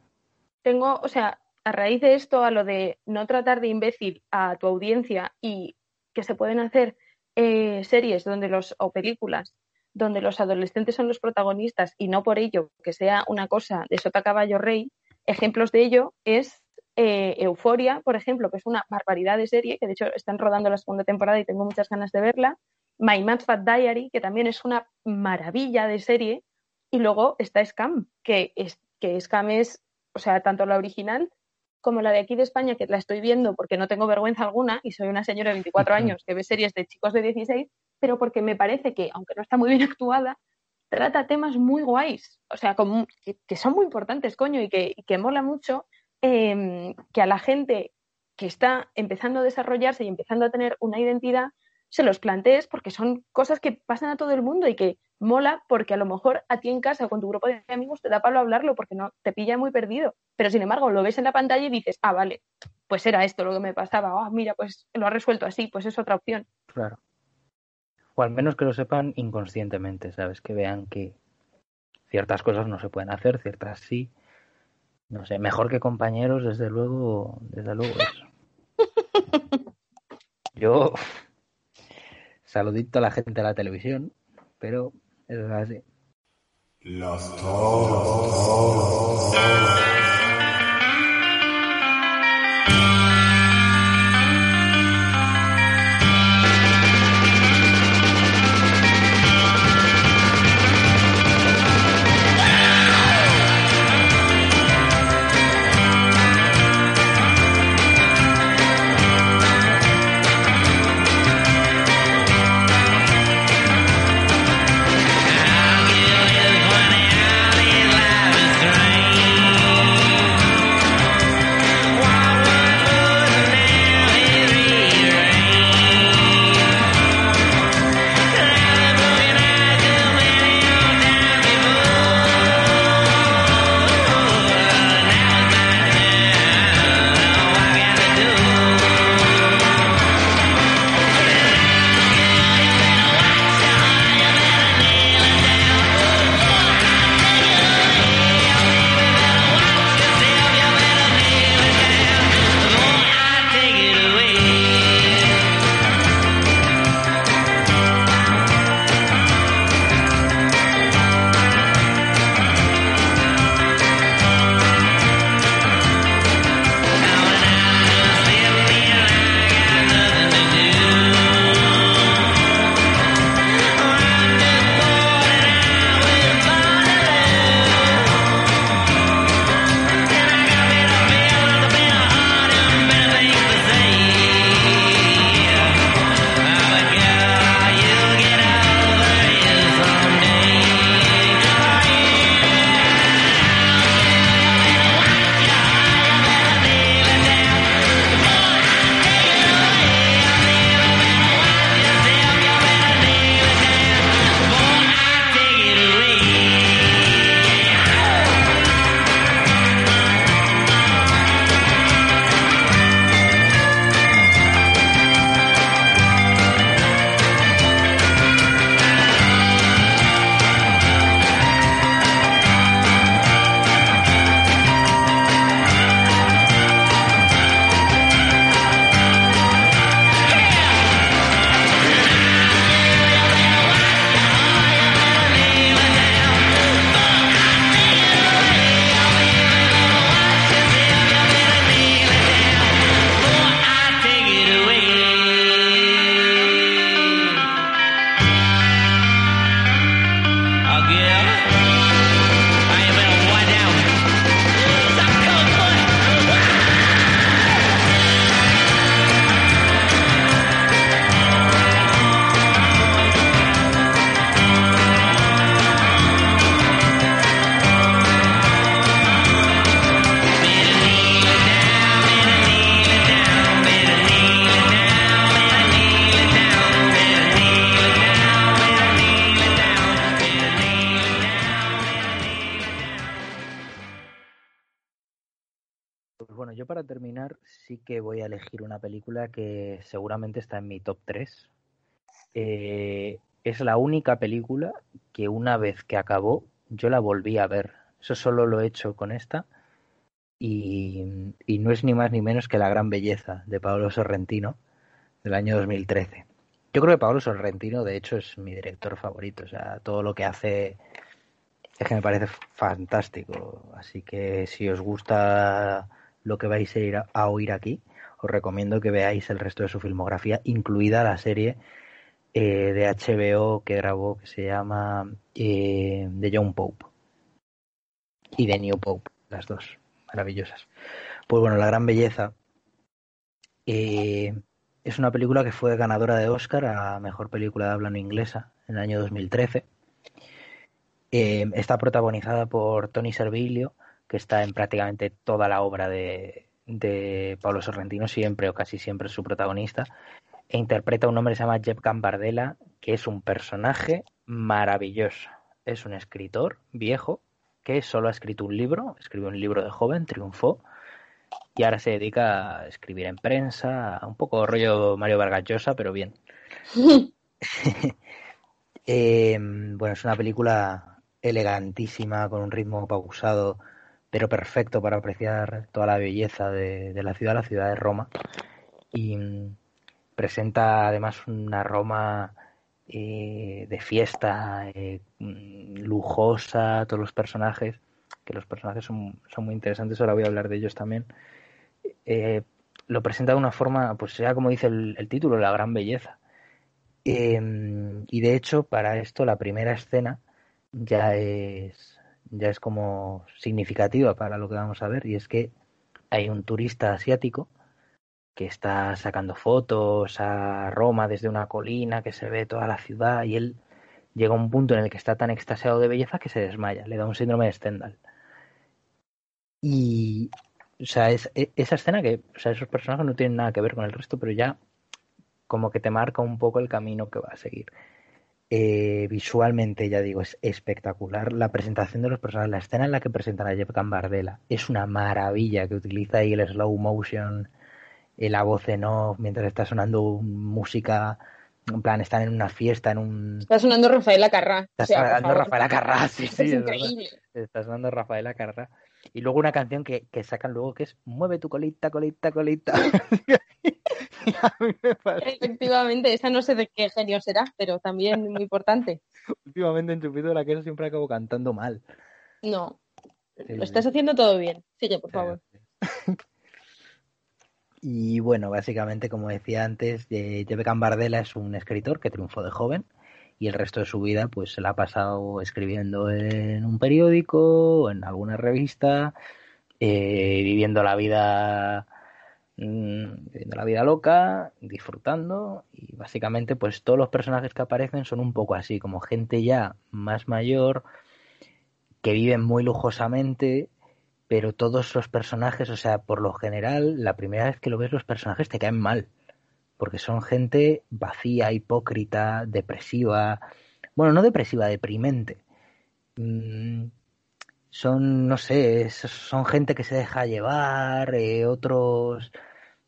tengo, o sea, a raíz de esto, a lo de no tratar de imbécil a tu audiencia y que se pueden hacer eh, series donde los, o películas donde los adolescentes son los protagonistas y no por ello que sea una cosa de sota caballo rey, ejemplos de ello es eh, Euforia, por ejemplo, que es una barbaridad de serie, que de hecho están rodando la segunda temporada y tengo muchas ganas de verla. My Mad Fat Diary, que también es una maravilla de serie. Y luego está Scam, que, es, que Scam es, o sea, tanto la original como la de aquí de España, que la estoy viendo porque no tengo vergüenza alguna y soy una señora de 24 años que ve series de chicos de 16, pero porque me parece que, aunque no está muy bien actuada, trata temas muy guays, o sea, como, que, que son muy importantes, coño, y que, y que mola mucho eh, que a la gente que está empezando a desarrollarse y empezando a tener una identidad, se los plantees porque son cosas que pasan a todo el mundo y que mola porque a lo mejor a ti en casa o con tu grupo de amigos te da palo hablarlo porque no te pilla muy perdido. Pero sin embargo, lo ves en la pantalla y dices, ah, vale, pues era esto lo que me pasaba. Ah, mira, pues lo ha resuelto así, pues es otra opción. Claro. O al menos que lo sepan inconscientemente, ¿sabes? Que vean que ciertas cosas no se pueden hacer, ciertas sí. No sé, mejor que compañeros, desde luego, desde luego eso. Yo saludito a la gente de la televisión, pero eso es así. Seguramente está en mi top 3. Eh, es la única película que una vez que acabó yo la volví a ver. Eso solo lo he hecho con esta. Y, no es ni más ni menos que La Gran Belleza de Pablo Sorrentino del año 2013. Yo creo que Pablo Sorrentino, de hecho, es mi director favorito. O sea, todo lo que hace es que me parece fantástico. Así que si os gusta lo que vais a ir a oír aquí, os recomiendo que veáis el resto de su filmografía, incluida la serie eh, de HBO que grabó que se llama eh, The Young Pope y The New Pope, las dos maravillosas. Pues bueno, La Gran Belleza eh, es una película que fue ganadora de Oscar a Mejor Película de Habla No Inglesa en el año 2013. Eh, está protagonizada por Tony Servilio, que está en prácticamente toda la obra de, de Pablo Sorrentino, siempre o casi siempre es su protagonista, e interpreta a un hombre que se llama Jeff Gambardella, que es un personaje maravilloso. Es un escritor viejo que solo ha escrito un libro, escribió un libro de joven, triunfó, y ahora se dedica a escribir en prensa, un poco rollo Mario Vargas Llosa, pero bien. Eh, bueno, es una película elegantísima, con un ritmo pausado, pero perfecto para apreciar toda la belleza de, la ciudad, la ciudad de Roma. Y mm, presenta además una Roma eh, de fiesta, eh, mm, lujosa, todos los personajes, que los personajes son, son muy interesantes, ahora voy a hablar de ellos también. Eh, lo presenta de una forma, pues sea como dice el, título, la gran belleza. Y de hecho, para esto, la primera escena ya es, ya es como significativa para lo que vamos a ver, y es que hay un turista asiático que está sacando fotos a Roma desde una colina, que se ve toda la ciudad, y él llega a un punto en el que está tan extasiado de belleza que se desmaya, le da un síndrome de Stendhal. Y, o sea, es, e- esa escena que, o sea, esos personajes no tienen nada que ver con el resto, pero ya como que te marca un poco el camino que va a seguir. Eh, visualmente, ya digo, es espectacular. La presentación de los personajes, la escena en la que presentan a Jeff Gambardella es una maravilla que utiliza ahí el slow motion, eh, la voz en off, mientras está sonando música. En plan, están en una fiesta, en un. Está sonando Rafael Acarrá. Está O sea, por sonando favor. Rafael Acarrá, sí, sí, es increíble. Está sonando Rafael Acarrá. Y luego una canción que, que sacan luego que es Mueve tu colita, colita, colita. Y a mí me parece- Efectivamente, esa no sé de qué genio será, pero también muy importante. Últimamente en Chupito de la Queso siempre acabo cantando mal. No, Sí, lo sí. estás haciendo todo bien. Sigue, por favor. Y bueno, básicamente, como decía antes, eh, Jeff Gambardella es un escritor que triunfó de joven y el resto de su vida pues se la ha pasado escribiendo en un periódico, en alguna revista, eh, viviendo la vida mm, viviendo la vida loca, disfrutando y básicamente pues todos los personajes que aparecen son un poco así, como gente ya más mayor que viven muy lujosamente pero todos los personajes, o sea, por lo general, la primera vez que lo ves los personajes te caen mal, porque son gente vacía, hipócrita, depresiva, bueno, no depresiva, deprimente. Mm, son, no sé, son gente que se deja llevar, eh, otros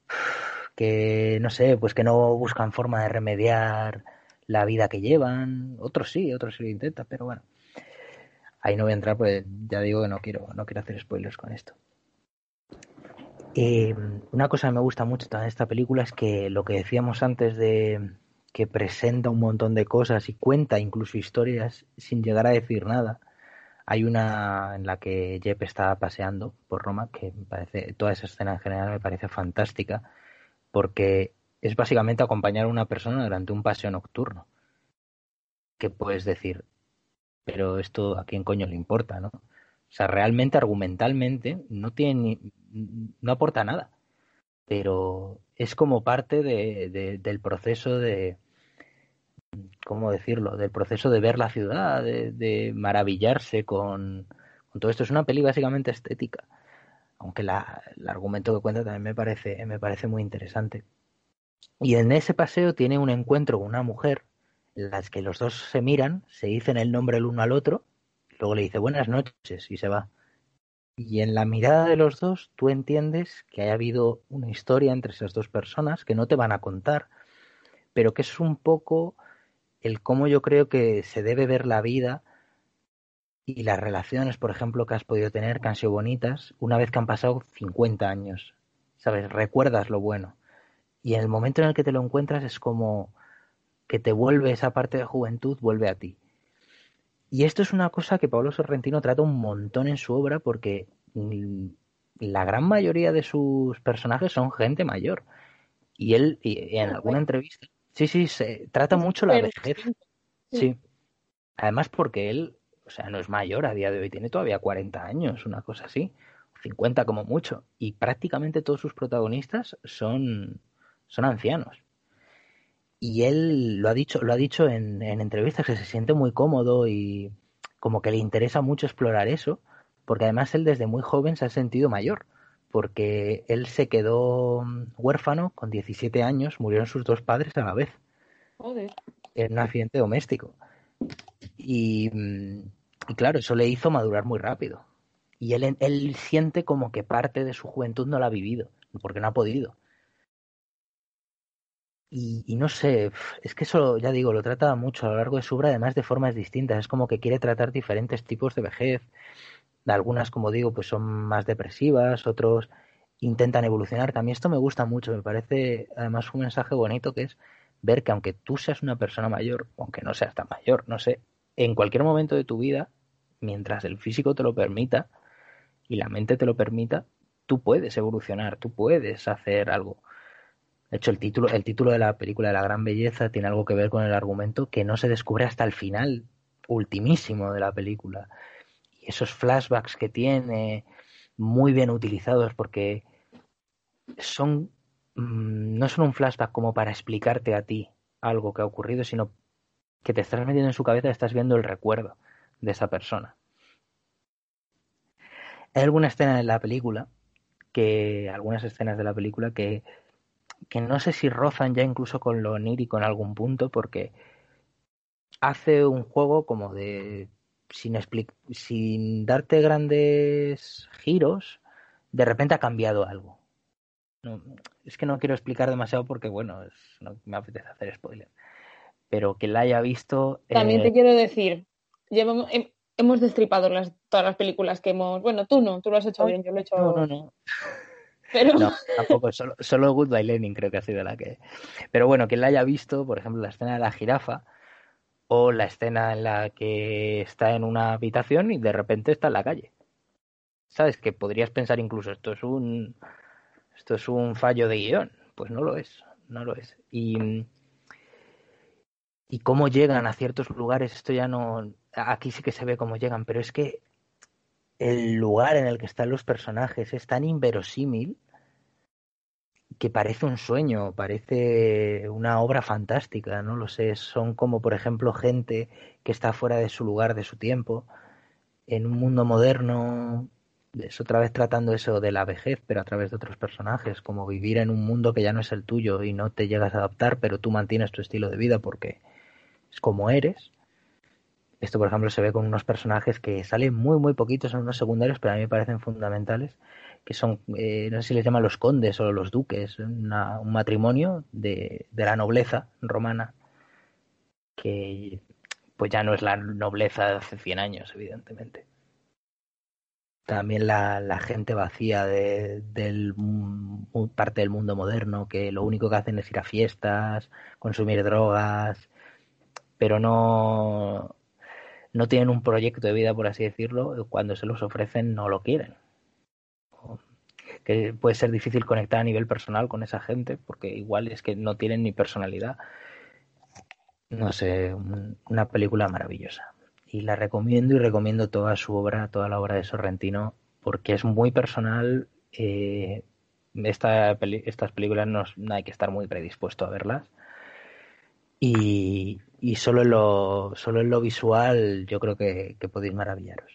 que, no sé, pues que no buscan forma de remediar la vida que llevan, otros sí, otros sí lo intentan, pero bueno. Ahí no voy a entrar, pues ya digo que no quiero, no quiero hacer spoilers con esto. Eh, una cosa que me gusta mucho también de esta película es que lo que decíamos antes de que presenta un montón de cosas y cuenta incluso historias sin llegar a decir nada. Hay una en la que Jep está paseando por Roma, que me parece, toda esa escena en general me parece fantástica, porque es básicamente acompañar a una persona durante un paseo nocturno. Que puedes decir, pero esto a quién coño le importa, ¿no? O sea, realmente, argumentalmente, no tiene no aporta nada. Pero es como parte de, de- del proceso de, ¿cómo decirlo? Del proceso de ver la ciudad, de, maravillarse con, con todo esto. Es una peli básicamente estética. Aunque la, el argumento que cuenta también me parece, me parece muy interesante. Y en ese paseo tiene un encuentro con una mujer en las que los dos se miran, se dicen el nombre el uno al otro, luego le dice buenas noches y se va. Y en la mirada de los dos tú entiendes que haya habido una historia entre esas dos personas que no te van a contar, pero que es un poco el cómo yo creo que se debe ver la vida y las relaciones, por ejemplo, que has podido tener, que han sido bonitas, una vez que han pasado 50 años. ¿Sabes? Recuerdas lo bueno. Y en el momento en el que te lo encuentras es como que te vuelve esa parte de juventud, vuelve a ti. Y esto es una cosa que Pablo Sorrentino trata un montón en su obra porque mm, la gran mayoría de sus personajes son gente mayor. Y él, y en alguna entrevista, sí, sí, se trata mucho la vejez. sí. Sí. Además porque él, o sea, no es mayor a día de hoy, tiene todavía 40 años, una cosa así, 50 como mucho, y prácticamente todos sus protagonistas son, son ancianos. Y él lo ha dicho, lo ha dicho en, en entrevistas que se siente muy cómodo y como que le interesa mucho explorar eso, porque además él desde muy joven se ha sentido mayor, porque él se quedó mm, huérfano con 17 años, murieron sus dos padres a la vez Joder. en un accidente doméstico. Y, mm, y claro, eso le hizo madurar muy rápido. Y él, él siente como que parte de su juventud no la ha vivido, porque no ha podido. Y, y no sé, es que eso, ya digo, lo trata mucho a lo largo de su obra, además de formas distintas. Es como que quiere tratar diferentes tipos de vejez. Algunas, como digo, pues son más depresivas, otros intentan evolucionar. También esto me gusta mucho, me parece además un mensaje bonito que es ver que aunque tú seas una persona mayor, aunque no seas tan mayor, no sé, en cualquier momento de tu vida, mientras el físico te lo permita y la mente te lo permita, tú puedes evolucionar, tú puedes hacer algo. De hecho, el título, el título de la película de la gran belleza tiene algo que ver con el argumento que no se descubre hasta el final ultimísimo de la película. Y esos flashbacks que tiene, muy bien utilizados, porque son mm, no son un flashback como para explicarte a ti algo que ha ocurrido, sino que te estás metiendo en su cabeza y estás viendo el recuerdo de esa persona. Hay alguna escena en la película que algunas escenas de la película que que no sé si rozan ya incluso con lo onírico en algún punto porque hace un juego como de sin sin darte grandes giros, de repente ha cambiado algo. No, es que no quiero explicar demasiado porque bueno, es, no me apetece hacer spoiler. Pero que la haya visto También eh, te quiero decir, llevamos, hem- hemos destripado las, todas las películas que hemos. Bueno, tú no, tú lo has hecho bien, yo lo he hecho. no, no, no. Pero No, tampoco, solo, solo Goodbye Lenin creo que ha sido la que... Pero bueno, quien la haya visto, por ejemplo, la escena de la jirafa o la escena en la que está en una habitación y de repente está en la calle. ¿Sabes? Que podrías pensar incluso esto es un esto es un fallo de guion. Pues no lo es, no lo es. Y, y cómo llegan a ciertos lugares, esto ya no... Aquí sí que se ve cómo llegan, pero es que el lugar en el que están los personajes es tan inverosímil que parece un sueño, parece una obra fantástica, no lo sé, son como por ejemplo gente que está fuera de su lugar, de su tiempo, en un mundo moderno, es otra vez tratando eso de la vejez, pero a través de otros personajes, como vivir en un mundo que ya no es el tuyo y no te llegas a adaptar, pero tú mantienes tu estilo de vida porque es como eres. Esto, por ejemplo, se ve con unos personajes que salen muy, muy poquitos, son unos secundarios, pero a mí me parecen fundamentales, que son, eh, no sé si les llaman los condes o los duques, un matrimonio de, de la nobleza romana, que pues ya no es la nobleza de hace 100 años, evidentemente. También la, la gente vacía de, del parte del mundo moderno, que lo único que hacen es ir a fiestas, consumir drogas, pero no, no tienen un proyecto de vida, por así decirlo, cuando se los ofrecen no lo quieren. Que puede ser difícil conectar a nivel personal con esa gente, porque igual es que no tienen ni personalidad. No sé, un- una película maravillosa. Y la recomiendo y recomiendo toda su obra, toda la obra de Sorrentino, porque es muy personal. eh, esta peli- estas películas no, no hay que estar muy predispuesto a verlas. Y, y solo, en lo, solo en lo visual yo creo que, que podéis maravillaros.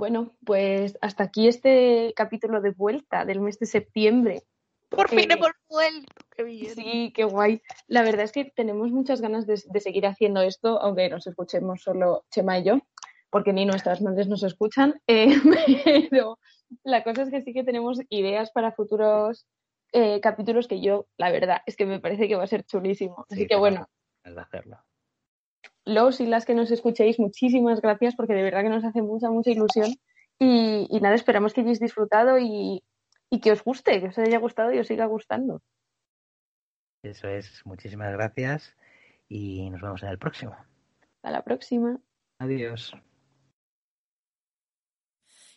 bueno, pues hasta aquí este capítulo de vuelta del mes de septiembre. Por fin Eh, hemos vuelto. Qué bien. Sí, qué guay. La verdad es que tenemos muchas ganas de, de seguir haciendo esto, aunque nos escuchemos solo Chema y yo, porque ni nuestras madres nos escuchan, eh, pero la cosa es que sí que tenemos ideas para futuros eh, capítulos que yo, la verdad, es que me parece que va a ser chulísimo. Así Sí, que bueno, ganas de hacerlo. los y las que nos escuchéis, muchísimas gracias porque de verdad que nos hace mucha, mucha ilusión. Y, y nada, esperamos que hayáis disfrutado y, y que os guste, que os haya gustado y os siga gustando. Eso es, muchísimas gracias y nos vemos en el próximo. Hasta la próxima. Adiós.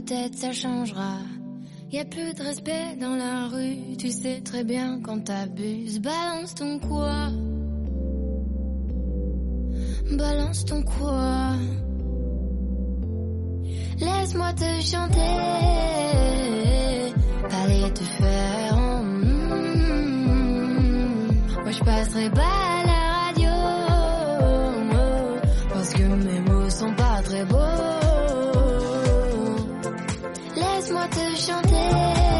Peut-être ça changera. Y a plus de respect dans la rue, tu sais très bien quand t'abuses. Balance ton quoi? Balance ton quoi? Laisse-moi te chanter, aller te faire. en mm. Moi je passerai pas à la radio parce que mes mots sont pas très beaux. Laisse-moi te chanter.